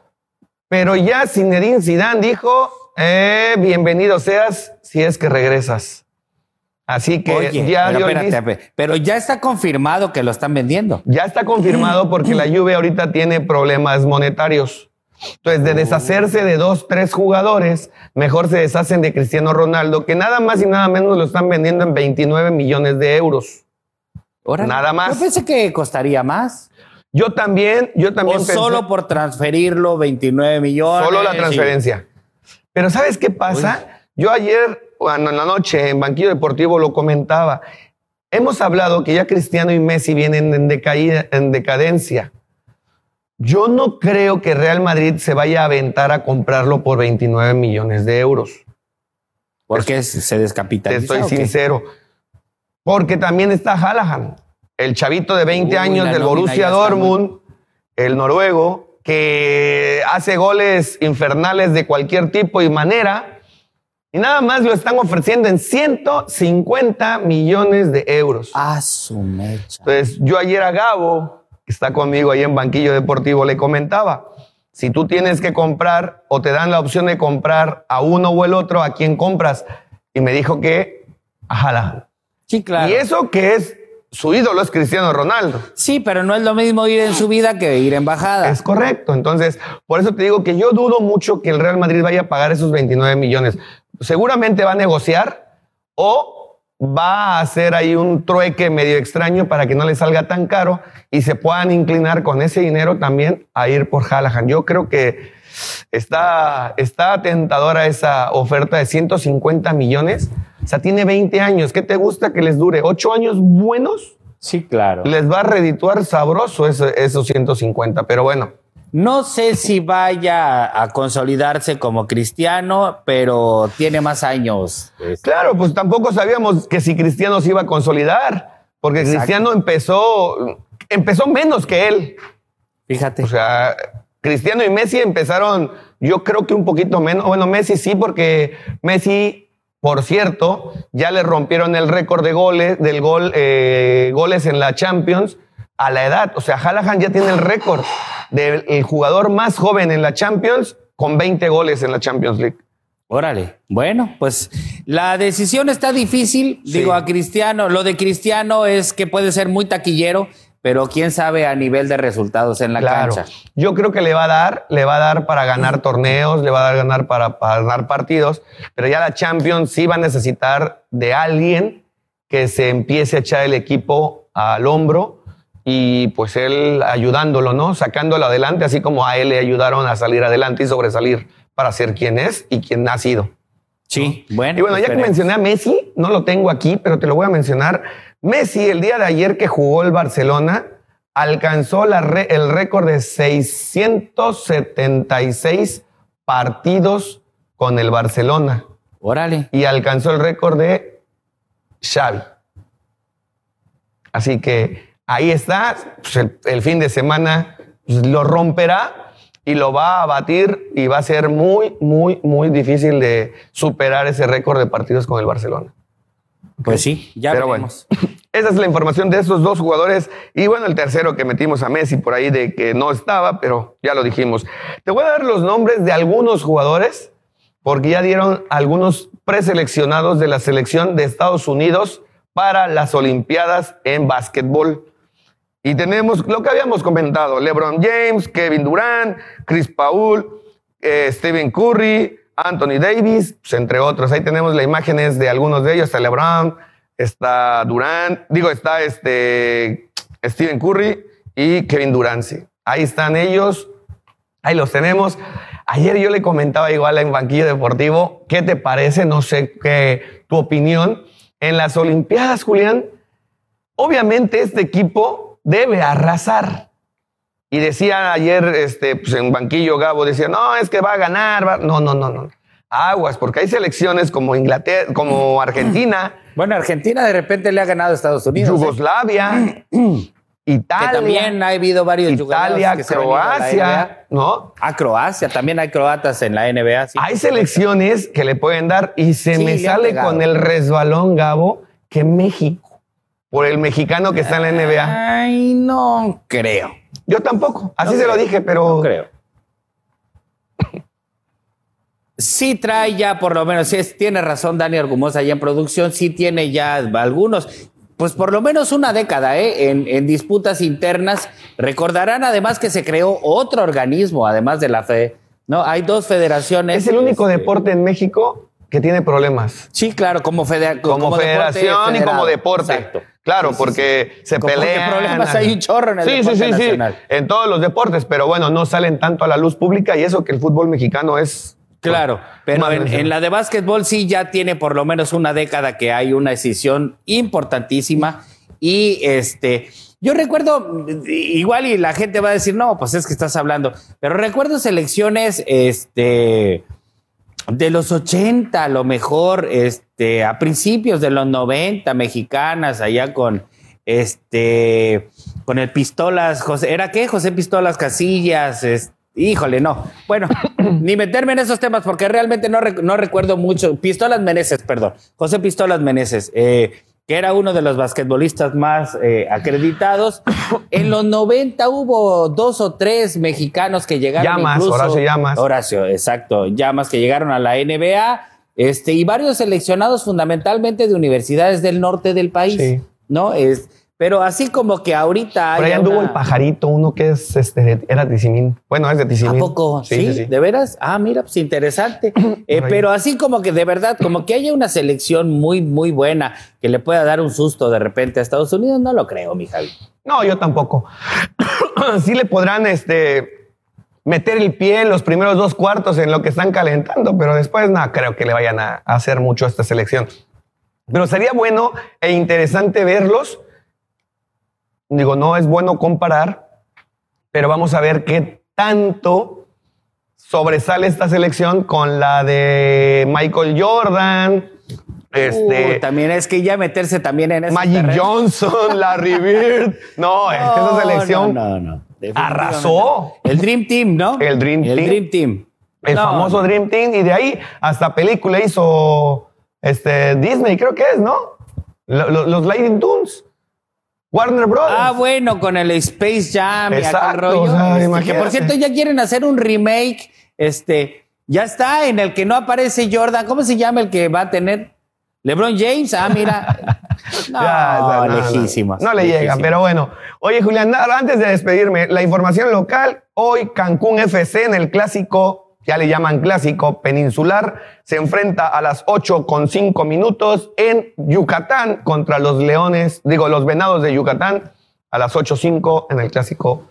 S5: pero ya Zinedine Zidane dijo, eh, bienvenido seas si es que regresas. Así que ya
S1: pero, espérate, pero ya está confirmado que lo están vendiendo.
S5: Ya está confirmado porque la Juve ahorita tiene problemas monetarios. Entonces, de oh. deshacerse de dos, tres jugadores, mejor se deshacen de Cristiano Ronaldo, que nada más y nada menos lo están vendiendo en 29 millones de euros. nada más.
S1: Yo pensé que costaría más.
S5: Yo también, yo también.
S1: O solo por transferirlo, 29 millones.
S5: Solo la transferencia. Pero ¿sabes qué pasa? Yo ayer bueno, en la noche en Banquillo Deportivo lo comentaba. Hemos hablado que ya Cristiano y Messi vienen en, decaída, en decadencia. Yo no creo que Real Madrid se vaya a aventar a comprarlo por 29 millones de euros.
S1: Porque se descapitaliza.
S5: Estoy sincero. Porque también está Hallahan, el chavito de 20 años del Borussia Dortmund, el noruego, que hace goles infernales de cualquier tipo y manera y nada más lo están ofreciendo en 150 millones de euros.
S1: Ah, su mecha.
S5: Entonces, yo ayer a Gabo, que está conmigo ahí en Banquillo Deportivo, le comentaba, si tú tienes que comprar o te dan la opción de comprar a uno o el otro, ¿a quién compras? Y me dijo que a
S1: Sí, claro.
S5: Y eso que es su ídolo es Cristiano Ronaldo.
S1: Sí, pero no es lo mismo ir en subida que ir en bajada.
S5: Es correcto. Entonces, por eso te digo que yo dudo mucho que el Real Madrid vaya a pagar esos 29 millones seguramente va a negociar o va a hacer ahí un trueque medio extraño para que no le salga tan caro y se puedan inclinar con ese dinero también a ir por Hallahan. Yo creo que está, está tentadora esa oferta de 150 millones. O sea, tiene 20 años. ¿Qué te gusta que les dure? ¿8 años buenos?
S1: Sí, claro.
S5: Les va a redituar sabroso esos 150, pero bueno.
S1: No sé si vaya a consolidarse como cristiano, pero tiene más años.
S5: Este. Claro, pues tampoco sabíamos que si Cristiano se iba a consolidar, porque Cristiano empezó, empezó menos que él.
S1: Fíjate.
S5: O sea, Cristiano y Messi empezaron Yo creo que un poquito menos. Bueno, Messi sí, porque Messi, por cierto, ya le rompieron el récord de goles, del gol, eh, goles en la Champions a la edad. O sea, Hallahan ya tiene el récord del jugador más joven en la Champions con 20 goles en la Champions League.
S1: Órale. Bueno, pues la decisión está difícil. Digo a Cristiano, lo de Cristiano es que puede ser muy taquillero, pero quién sabe a nivel de resultados en la
S5: Claro.
S1: cancha.
S5: Yo creo que le va a dar, le va a dar para ganar torneos, le va a dar ganar para, para ganar partidos, pero ya la Champions sí va a necesitar de alguien que se empiece a echar el equipo al hombro y pues él ayudándolo, ¿no? Sacándolo adelante, así como a él le ayudaron a salir adelante y sobresalir para ser quien es y quien ha sido.
S1: Sí, bueno.
S5: Y bueno, ya que mencioné a Messi, no lo tengo aquí, pero te lo voy a mencionar. Messi, el día de ayer que jugó el Barcelona, alcanzó la re- el récord de 676 partidos con el Barcelona
S1: Órale.
S5: y alcanzó el récord de Xavi. Así que ahí está, pues, el, el fin de semana pues, lo romperá y lo va a batir y va a ser muy, muy, muy difícil de superar ese récord de partidos con el Barcelona.
S1: Pues sí, ya
S5: Pero
S1: veremos.
S5: bueno, esa es la información de estos dos jugadores. Y bueno, el tercero que metimos a Messi por ahí de que no estaba, pero ya lo dijimos. Te voy a dar los nombres de algunos jugadores, porque ya dieron algunos preseleccionados de la selección de Estados Unidos para las Olimpiadas en básquetbol. Y tenemos lo que habíamos comentado, LeBron James, Kevin Durant, Chris Paul, eh, Stephen Curry, Anthony Davis, pues, entre otros. Ahí tenemos las imágenes de algunos de ellos. Está LeBron, está Durant, digo, está este Stephen Curry y Kevin Durant. sí. Ahí están ellos. Ahí los tenemos. Ayer yo le comentaba igual en Banquillo Deportivo, ¿qué te parece? No sé qué tu opinión. En las Olimpiadas, Julián, obviamente este equipo debe arrasar. Y decía ayer este, pues en banquillo Gabo, decía, no, es que va a ganar. va-". No, no, no, no. Aguas, porque hay selecciones como Inglaterra, como Argentina,
S1: Bueno, Argentina de repente le ha ganado a Estados Unidos. ¿eh?
S5: Yugoslavia, Italia,
S1: Que también ha habido varios
S5: Italia,
S1: que se han ido a.
S5: Croacia, ¿no?
S1: A Croacia, también hay croatas en la NBA. sí.
S5: Hay selecciones que le pueden dar y se
S1: Sí,
S5: me sale con el resbalón, Gabo, que México, por el mexicano que está en la NBA.
S1: Ay, no creo.
S5: Yo tampoco, así
S1: No
S5: se lo dije, pero
S1: No creo. Sí trae ya, por lo menos, sí es- tiene razón Dani Argumosa allá en producción, sí tiene ya algunos, pues por lo menos una década, ¿eh? En, en disputas internas. Recordarán además que se creó otro organismo, además de la FE. No, hay dos federaciones.
S5: es el único
S1: este,
S5: deporte en México que tiene problemas.
S1: Sí, claro, como, federa-
S5: Como,
S1: deporte
S5: federación y como deporte.
S1: Exacto.
S5: Claro,
S1: Sí, sí,
S5: porque se pelean.
S1: problemas hay un chorro en el
S5: sí,
S1: deporte
S5: sí, sí,
S1: nacional.
S5: sí. En todos los deportes, pero bueno, no salen tanto a la luz pública y eso que el fútbol mexicano es.
S1: Claro, pero en, en la de básquetbol sí ya tiene por lo menos una década que hay una decisión importantísima y este yo recuerdo igual y la gente va a decir no pues es que estás hablando pero recuerdo selecciones este de los 80 a lo mejor este a principios de los 90 mexicanas allá con este con el pistolas José era qué José Pistolas Casillas es- híjole no. Bueno ni meterme en esos temas porque realmente no, rec- no recuerdo mucho. Pistolas Meneses perdón. José Pistolas Meneses eh, que era uno de los basquetbolistas más eh, acreditados. En los 90 hubo dos o tres mexicanos que llegaron
S5: Llamas,
S1: incluso-
S5: Horacio Llamas.
S1: Horacio, exacto. Llamas que llegaron a la NBA, este, y varios seleccionados fundamentalmente de universidades del norte del país.
S5: Sí.
S1: ¿No? Es, pero así como que ahorita.
S5: Por ahí anduvo
S1: una-
S5: el pajarito, uno que es este, era Tizimín. Bueno, es de
S1: ¿A
S5: Tizimín.
S1: poco? ¿Sí? ¿De veras? Ah, mira, pues interesante. Eh, pero así como que de verdad, como que haya una selección muy, muy buena que le pueda dar un susto de repente a Estados Unidos, no lo creo, mi Javi.
S5: No, yo tampoco. sí le podrán este, meter el pie en los primeros dos cuartos en lo que están calentando, pero después no creo que le vayan a hacer mucho a esta selección. Pero sería bueno e interesante verlos. Digo, no es bueno comparar, pero vamos a ver qué tanto sobresale esta selección con la de Michael Jordan, este,
S1: Uh, también es que ya meterse también en
S5: Magic Johnson, Larry Bird. No, es que esa selección
S1: No, no, no.
S5: Arrasó.
S1: El Dream Team, ¿no?
S5: El Dream
S1: El
S5: Team.
S1: Dream Team.
S5: El famoso. Dream Team. Y de ahí hasta película hizo este, Disney, creo que es, ¿no? Lo- lo- los Lightning Tunes. Warner Brothers.
S1: Ah, bueno, con el Space Jam y aquel
S5: Exacto,
S1: rollo.
S5: o sea,
S1: Este, que por cierto, ya quieren hacer un remake. Este, ya está, en el que no aparece Jordan. ¿Cómo se llama el que va a tener? LeBron James. Ah, mira. No,
S5: Ya, no,
S1: lejísimos.
S5: No, no le llega,
S1: lejísimos.
S5: pero bueno. Oye, Julián, antes de despedirme, la información local. Hoy Cancún FC en el clásico, ya le llaman clásico peninsular, se enfrenta a las 8 con 5 minutos en Yucatán contra los Leones, digo, los Venados de Yucatán, a las 8.05 en el clásico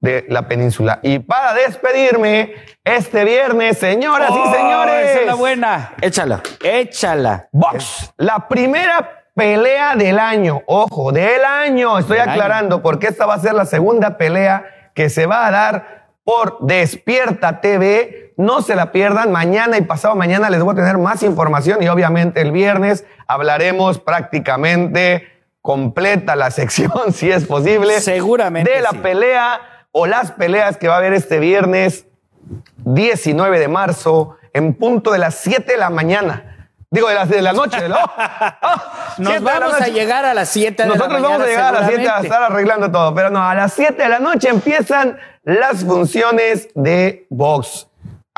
S5: de la península. Y para despedirme, este viernes, señoras
S1: Oh,
S5: y señores.
S1: Esa es la buena. Échala, échala.
S5: Box, la primera pelea del año, ojo, del año, estoy
S1: Del
S5: aclarando porque esta va a ser la segunda pelea que se va a dar por Despierta TV. No se la pierdan, mañana y pasado mañana les voy a tener más información y obviamente el viernes hablaremos prácticamente completa la sección, si es posible,
S1: Seguramente
S5: de la
S1: sí.
S5: pelea o las peleas que va a haber este viernes 19 de marzo, en punto de las 7 de la mañana. Digo, de las de la noche. ¿no? Ah,
S1: Nos
S5: 7 de la
S1: vamos a llegar a las 7 de la
S5: Nosotros
S1: mañana.
S5: vamos a llegar a las 7 a estar arreglando todo. Pero no, a las 7 de la noche empiezan las funciones de box.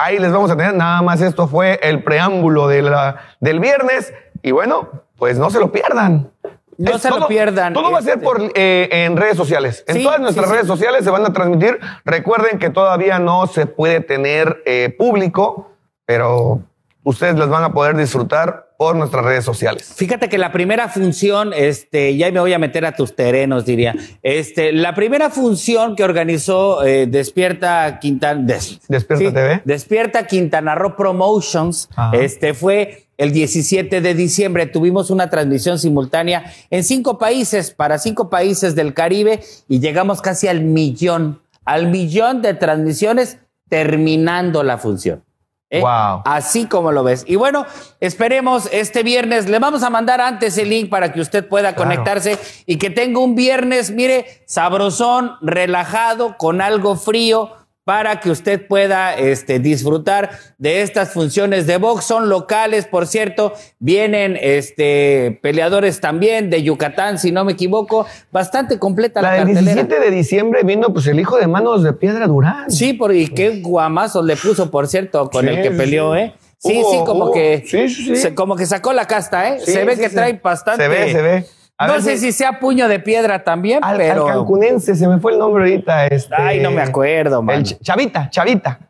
S5: Ahí les vamos a tener. Nada más esto fue el preámbulo de la, del viernes. Y bueno, pues no se lo pierdan.
S1: No se lo pierdan,
S5: Todo va a ser
S1: este.
S5: por, eh, en redes sociales. En
S1: Sí,
S5: todas nuestras
S1: sí, sí.
S5: redes sociales se van a transmitir. Recuerden que todavía no se puede tener eh, público, pero ustedes las van a poder disfrutar por nuestras redes sociales.
S1: Fíjate que la primera función, este, ya me voy a meter a tus terrenos, diría. Este, la primera función que organizó eh, Despierta Quintana, Des-
S5: Despierta TV.
S1: Despierta Quintana Roo Promotions,
S5: Ajá.
S1: este fue el 17 de diciembre. Tuvimos una transmisión simultánea en cinco países, para cinco países del Caribe, y llegamos casi al millón, al millón de transmisiones terminando la función. ¿Eh?
S5: Wow.
S1: Así como lo ves. Y bueno, esperemos este viernes. Le vamos a mandar antes el link para que usted pueda
S5: Claro.
S1: conectarse y que tenga un viernes, mire, sabrosón, relajado, con algo frío para que usted pueda este, disfrutar de estas funciones de box. Son locales, por cierto. Vienen este, peleadores también de Yucatán, si no me equivoco. Bastante completa la,
S5: La del
S1: cartelera.
S5: 17 de diciembre vino pues el hijo de manos de Piedra Durán.
S1: Sí, por, y qué guamazos le puso, por cierto, con
S5: Sí,
S1: el que peleó,
S5: sí.
S1: ¿eh? Sí,
S5: Hubo-
S1: sí, como
S5: hubo-
S1: que.
S5: sí,
S1: como que sacó la casta, ¿eh? Se ve que trae bastante.
S5: Se ve, se ve. A
S1: no sé
S5: si-
S1: sea puño de piedra también,
S5: Al,
S1: pero.
S5: al cancunense, se me fue el nombre ahorita. Este,
S1: Ay, no me acuerdo,
S5: El
S1: man.
S5: Ch- Chavita, Chavita.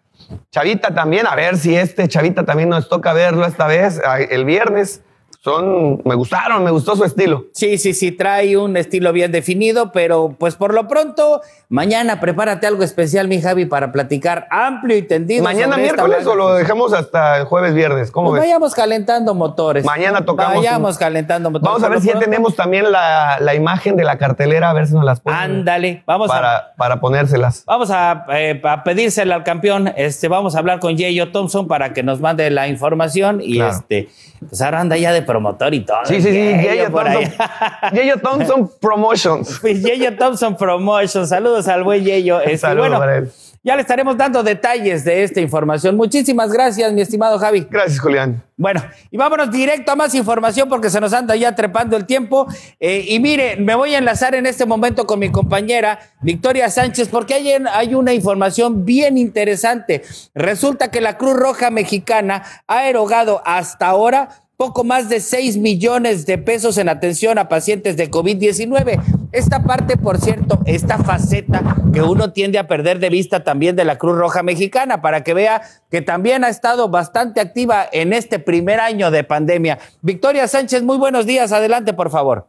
S5: Chavita también, a ver si este Chavita también nos toca verlo esta vez, el viernes. Son, me gustaron, me gustó su estilo.
S1: Sí, sí, sí, trae un estilo bien definido, pero pues por lo pronto, mañana prepárate algo especial, mi Javi, para platicar amplio y tendido.
S5: ¿Mañana miércoles o lo dejamos hasta el jueves, viernes? ¿Cómo
S1: Pues
S5: ves?
S1: vayamos calentando motores.
S5: Mañana tocamos
S1: Vayamos
S5: un-
S1: calentando motores.
S5: Vamos a ver si ya tenemos también la, la imagen de la cartelera, a ver si nos las ponen.
S1: Ándale, vamos a
S5: para, para ponérselas.
S1: Vamos a, eh, a pedírsela al campeón. Este, vamos a hablar con Yeyo Thompson para que nos mande la información. Y
S5: Claro.
S1: este, pues ahora anda ya de promotor y todo.
S5: Sí, sí, sí.
S1: Yeyo
S5: Thompson, Thompson Promotions.
S1: Pues Yeyo Thompson Promotion. Saludos al buen Yeyo. Este,
S5: Saludos
S1: bueno,
S5: para él.
S1: ya le estaremos dando detalles de esta información. Muchísimas gracias, mi estimado Javi.
S5: Gracias, Julián.
S1: Bueno, y vámonos directo a más información porque se nos anda ya trepando el tiempo. Eh, y mire, me voy a enlazar en este momento con mi compañera Victoria Sánchez porque hay, hay una información bien interesante. Resulta que la Cruz Roja Mexicana ha erogado hasta ahora poco más de 6 millones de pesos en atención a pacientes de COVID-19. Esta parte, por cierto, esta faceta que uno tiende a perder de vista también de la Cruz Roja Mexicana, para que vea que también ha estado bastante activa en este primer año de pandemia. Victoria Sánchez, muy buenos días. Adelante, por favor.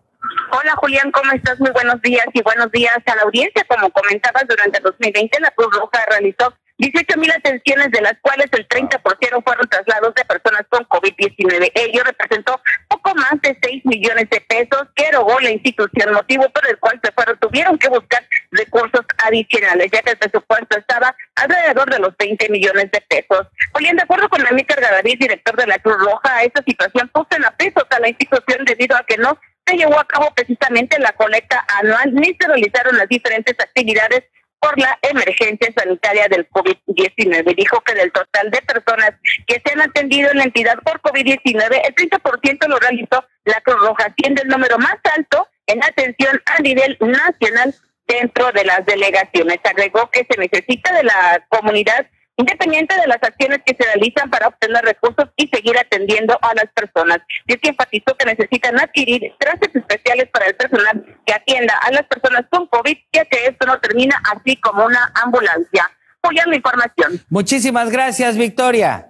S6: Hola Julián, ¿cómo estás? Muy buenos días y buenos días a la audiencia. Como comentabas, durante 2020 la Cruz Roja realizó 18 mil atenciones, de las cuales el 30% fueron traslados de personas con COVID-19. Ello representó poco más de 6 millones de pesos que erogó la institución, motivo por el cual se fueron, tuvieron que buscar recursos adicionales, ya que el presupuesto estaba alrededor de los 20 millones de pesos. Julián, de acuerdo con Amícar Gadavid, director de la Cruz Roja, esta situación puso en aprietos a la institución debido a que no se llevó a cabo precisamente la colecta anual ni se realizaron las diferentes actividades por la emergencia sanitaria del COVID-19. Dijo que del total de personas que se han atendido en la entidad por COVID-19, el 30% lo realizó la Cruz Roja, el número más alto en atención a nivel nacional dentro de las delegaciones. Agregó que se necesita de la comunidad independiente de las acciones que se realizan para obtener recursos y seguir atendiendo a las personas. Y es que enfatizó que necesitan adquirir trajes especiales para el personal que atienda a las personas con COVID, ya que esto no termina así como una ambulancia. Julián, la información.
S1: Muchísimas gracias, Victoria.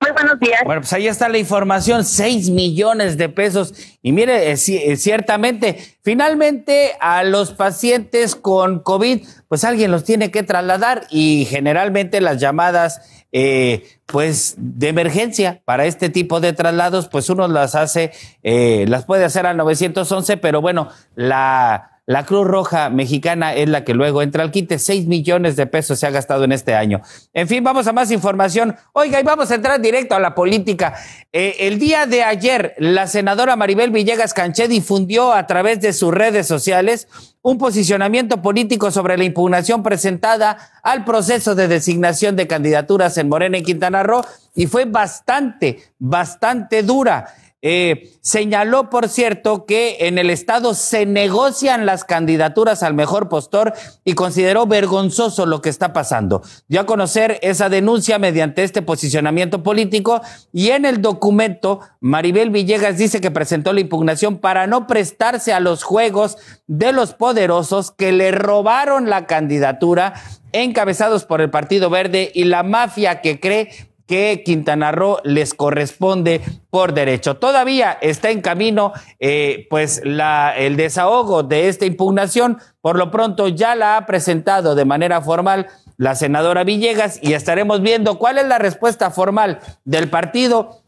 S6: Muy buenos días.
S1: Bueno, pues ahí está la información, 6 millones de pesos. Y mire, eh, eh, ciertamente, finalmente a los pacientes con COVID, pues alguien los tiene que trasladar y generalmente las llamadas, eh, pues de emergencia para este tipo de traslados, pues uno las hace, las puede hacer al 911, pero bueno, la la Cruz Roja Mexicana es la que luego entra al quite. Seis millones de pesos se ha gastado en este año. En fin, vamos a más información. Oiga, y vamos a entrar directo a la política. Eh, el día de ayer, la senadora Maribel Villegas Canché difundió a través de sus redes sociales un posicionamiento político sobre la impugnación presentada al proceso de designación de candidaturas en Morena y Quintana Roo y fue bastante, bastante dura. Eh, señaló, por cierto, que en el Estado se negocian las candidaturas al mejor postor y consideró vergonzoso lo que está pasando. Dio a conocer esa denuncia mediante este posicionamiento político y en el documento Maribel Villegas dice que presentó la impugnación para no prestarse a los juegos de los poderosos que le robaron la candidatura encabezados por el Partido Verde y la mafia que cree que Quintana Roo les corresponde por derecho. Todavía está en camino, eh, pues, el desahogo de esta impugnación. Por lo pronto ya la ha presentado de manera formal la senadora Villegas y estaremos viendo cuál es la respuesta formal del partido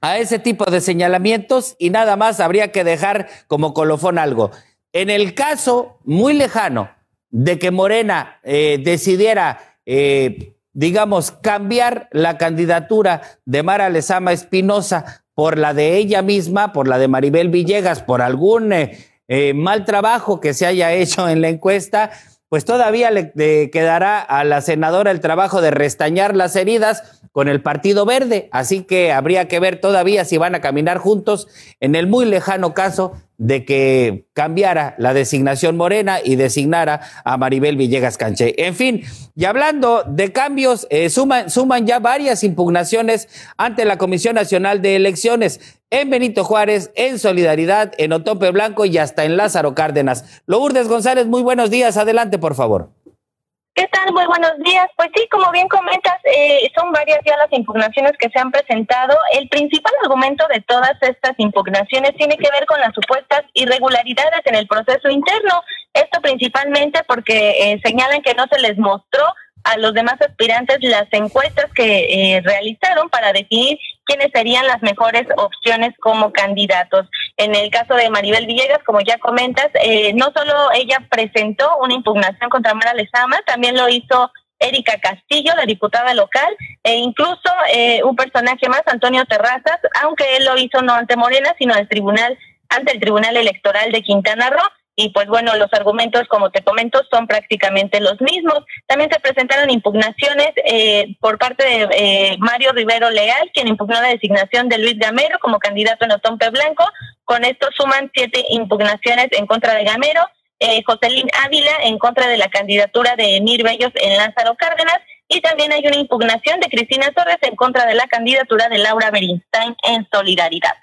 S1: a ese tipo de señalamientos y nada más habría que dejar como colofón algo. En el caso muy lejano de que Morena eh, decidiera eh, digamos, cambiar la candidatura de Mara Lezama Espinosa por la de ella misma, por la de Maribel Villegas, por algún eh, eh, mal trabajo que se haya hecho en la encuesta, pues todavía le, quedará a la senadora el trabajo de restañar las heridas con el Partido Verde. Así que habría que ver todavía si van a caminar juntos en el muy lejano caso de que cambiara la designación morena y designara a Maribel Villegas Canché. En fin, y hablando de cambios, eh, suman, suman ya varias impugnaciones ante la Comisión Nacional de Elecciones en Benito Juárez, en Solidaridad, en Otope Blanco y hasta en Lázaro Cárdenas. Lourdes González, muy buenos días. Adelante, por favor.
S7: ¿Qué tal? Muy buenos días. Pues sí, como bien comentas, eh, son varias ya las impugnaciones que se han presentado. El principal argumento de todas estas impugnaciones tiene que ver con las supuestas irregularidades en el proceso interno. Esto principalmente porque eh, señalan que no se les mostró a los demás aspirantes las encuestas que eh, realizaron para definir quiénes serían las mejores opciones como candidatos. En el caso de Maribel Villegas, como ya comentas, eh, no solo ella presentó una impugnación contra Mara Lezama, también lo hizo Erika Castillo, la diputada local, e incluso eh, un personaje más, Antonio Terrazas, aunque él lo hizo no ante Morena, sino al tribunal, ante el Tribunal Electoral de Quintana Roo y pues bueno, los argumentos, como te comento, son prácticamente los mismos. También se presentaron impugnaciones eh, por parte de eh, Mario Rivero Leal, quien impugnó la designación de Luis Gamero como candidato en Otompe Blanco. Con esto suman siete impugnaciones en contra de Gamero. Eh, Joselín Ávila en contra de la candidatura de Emir Bellos en Lázaro Cárdenas. Y también hay una impugnación de Cristina Torres en contra de la candidatura de Laura Berinstein en Solidaridad.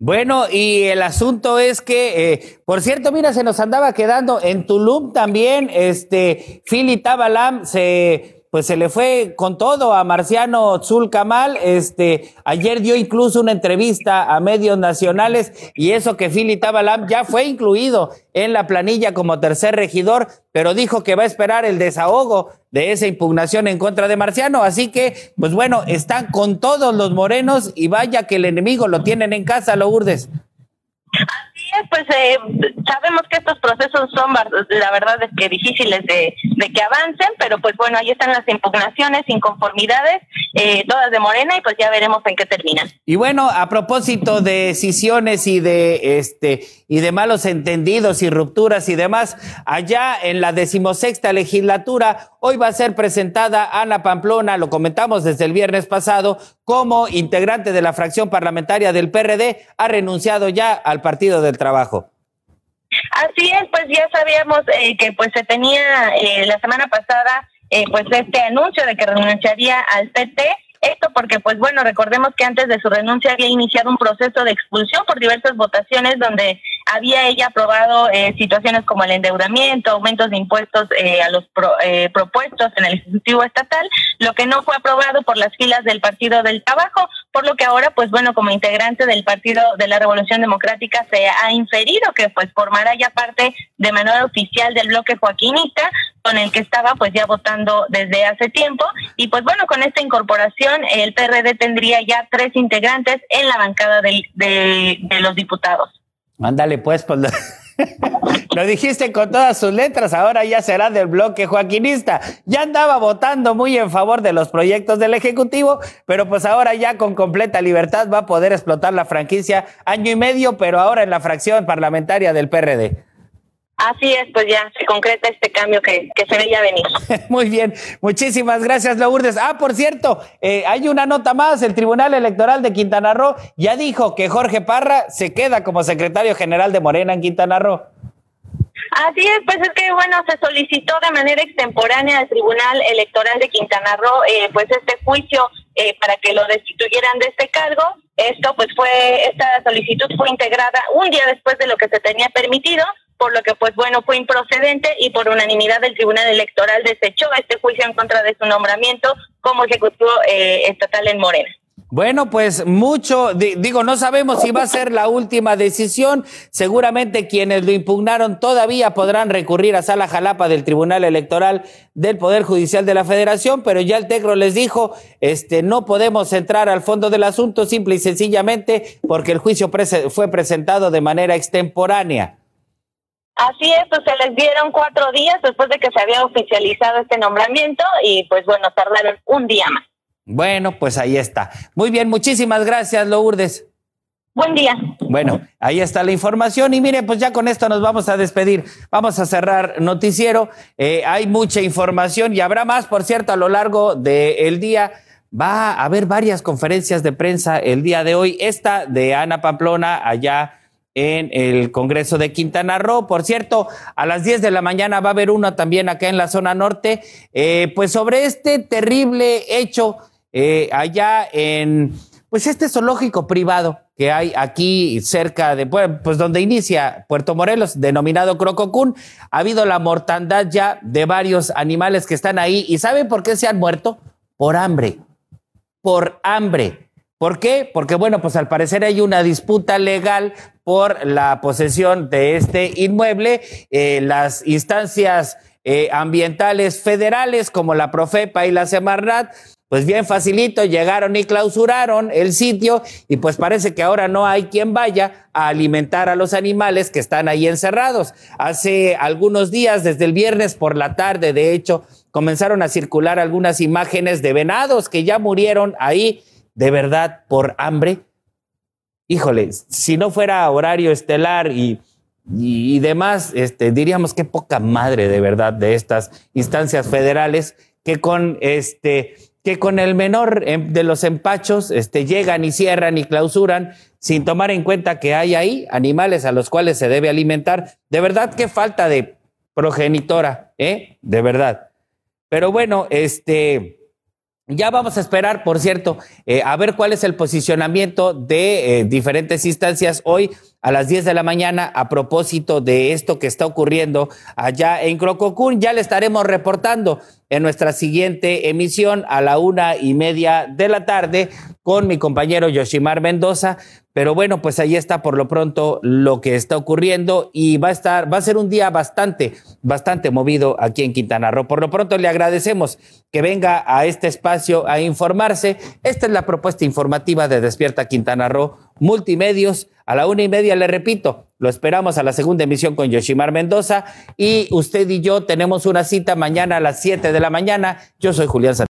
S1: Bueno, y el asunto es que, eh, por cierto, mira, se nos andaba quedando en Tulum también, este, Philly Tabalam se pues se le fue con todo a Marciano Zulcamal. Este, ayer dio incluso una entrevista a medios nacionales y eso que Philly Tabalam ya fue incluido en la planilla como tercer regidor, pero dijo que va a esperar el desahogo de esa impugnación en contra de Marciano. Así que, pues bueno, están con todos los morenos y vaya que el enemigo lo tienen en casa, lo urdes.
S7: Pues eh, sabemos que estos procesos son, la verdad es que difíciles de, que avancen, pero pues bueno, ahí están las impugnaciones, inconformidades, eh, todas de Morena y pues ya veremos en qué terminan.
S1: Y bueno, a propósito de decisiones y de este y de malos entendidos y rupturas y demás, allá en la decimosexta legislatura, hoy va a ser presentada Ana Pamplona, lo comentamos desde el viernes pasado, como integrante de la fracción parlamentaria del PRD, ha renunciado ya al Partido del Trabajo.
S7: Así es, pues ya sabíamos eh, que pues se tenía eh, la semana pasada eh, pues este anuncio de que renunciaría al PT esto porque, pues bueno, recordemos que antes de su renuncia había iniciado un proceso de expulsión por diversas votaciones donde había ella aprobado eh, situaciones como el endeudamiento, aumentos de impuestos eh, a los eh, propuestos en el Ejecutivo Estatal, lo que no fue aprobado por las filas del Partido del Trabajo, por lo que ahora, pues bueno, como integrante del Partido de la Revolución Democrática se ha inferido que pues formará ya parte de manera oficial del bloque joaquinista, con el que estaba pues ya votando desde hace tiempo y pues bueno con esta incorporación el PRD tendría ya tres integrantes en la bancada de, de, los diputados.
S1: Ándale pues, pues lo, lo, dijiste con todas sus letras, ahora ya será del bloque joaquinista. Ya andaba votando muy en favor de los proyectos del Ejecutivo, pero pues ahora ya con completa libertad va a poder explotar la franquicia año y medio, pero ahora en la fracción parlamentaria del PRD.
S7: Así es, pues ya se concreta este cambio que, se veía venir.
S1: Muy bien, muchísimas gracias, Lourdes. Ah, por cierto, eh, hay una nota más. El Tribunal Electoral de Quintana Roo ya dijo que Jorge Parra se queda como secretario general de Morena en Quintana Roo.
S7: Así es, pues es que bueno, se solicitó de manera extemporánea al Tribunal Electoral de Quintana Roo, eh, pues este juicio eh, para que lo destituyeran de este cargo. Esto pues fue, esta solicitud fue integrada un día después de lo que se tenía permitido por lo que pues bueno fue improcedente y por unanimidad del Tribunal Electoral desechó este juicio en contra de su nombramiento como ejecutivo eh, estatal en Morena.
S1: Bueno, pues mucho, digo, no sabemos si va a ser la última decisión. Seguramente quienes lo impugnaron todavía podrán recurrir a Sala Jalapa del Tribunal Electoral del Poder Judicial de la Federación, pero ya el TECRO les dijo, este, no podemos entrar al fondo del asunto simple y sencillamente porque el juicio fue presentado de manera extemporánea.
S7: Así es, pues se les dieron cuatro días después de que se había oficializado este nombramiento y pues bueno, tardaron un día más.
S1: Bueno, pues ahí está. Muy bien, muchísimas gracias, Lourdes.
S7: Buen día.
S1: Bueno, ahí está la información y mire, pues ya con esto nos vamos a despedir. Vamos a cerrar noticiero. Eh, hay mucha información y habrá más, por cierto, a lo largo del día. Va a haber varias conferencias de prensa el día de hoy. Esta de Ana Pamplona allá en el Congreso de Quintana Roo. Por cierto, a las 10 de la mañana va a haber una también acá en la zona norte, eh, pues sobre este terrible hecho eh, allá en, pues este zoológico privado que hay aquí cerca de, pues donde inicia Puerto Morelos, denominado Crococún. Ha habido la mortandad ya de varios animales que están ahí. ¿Y saben por qué se han muerto? Por hambre. Por hambre. ¿Por qué? Porque, bueno, pues al parecer hay una disputa legal por la posesión de este inmueble. Eh, las instancias eh, ambientales federales como la Profepa y la Semarnat, pues bien facilito, llegaron y clausuraron el sitio y pues parece que ahora no hay quien vaya a alimentar a los animales que están ahí encerrados. Hace algunos días, desde el viernes por la tarde, de hecho, comenzaron a circular algunas imágenes de venados que ya murieron ahí de verdad por hambre, híjole, si no fuera horario estelar y, y, demás, este, diríamos qué poca madre de verdad de estas instancias federales que con este que con el menor em, de los empachos este, llegan y cierran y clausuran sin tomar en cuenta que hay ahí animales a los cuales se debe alimentar. De verdad, qué falta de progenitora, ¿eh? De verdad. Pero bueno, este, ya vamos a esperar, por cierto, eh, a ver cuál es el posicionamiento de eh, diferentes instancias hoy a las 10 de la mañana a propósito de esto que está ocurriendo allá en Crococún. Ya le estaremos reportando en nuestra siguiente emisión a la una y media de la tarde con mi compañero Yoshimar Mendoza. Pero bueno, pues ahí está por lo pronto lo que está ocurriendo y va a estar, va a ser un día bastante, bastante movido aquí en Quintana Roo. Por lo pronto le agradecemos que venga a este espacio a informarse. Esta es la propuesta informativa de Despierta Quintana Roo Multimedios. A la una y media, le repito, lo esperamos a la segunda emisión con Yoshimar Mendoza y usted y yo tenemos una cita mañana a las 7 de la mañana. Yo soy Julián Santos.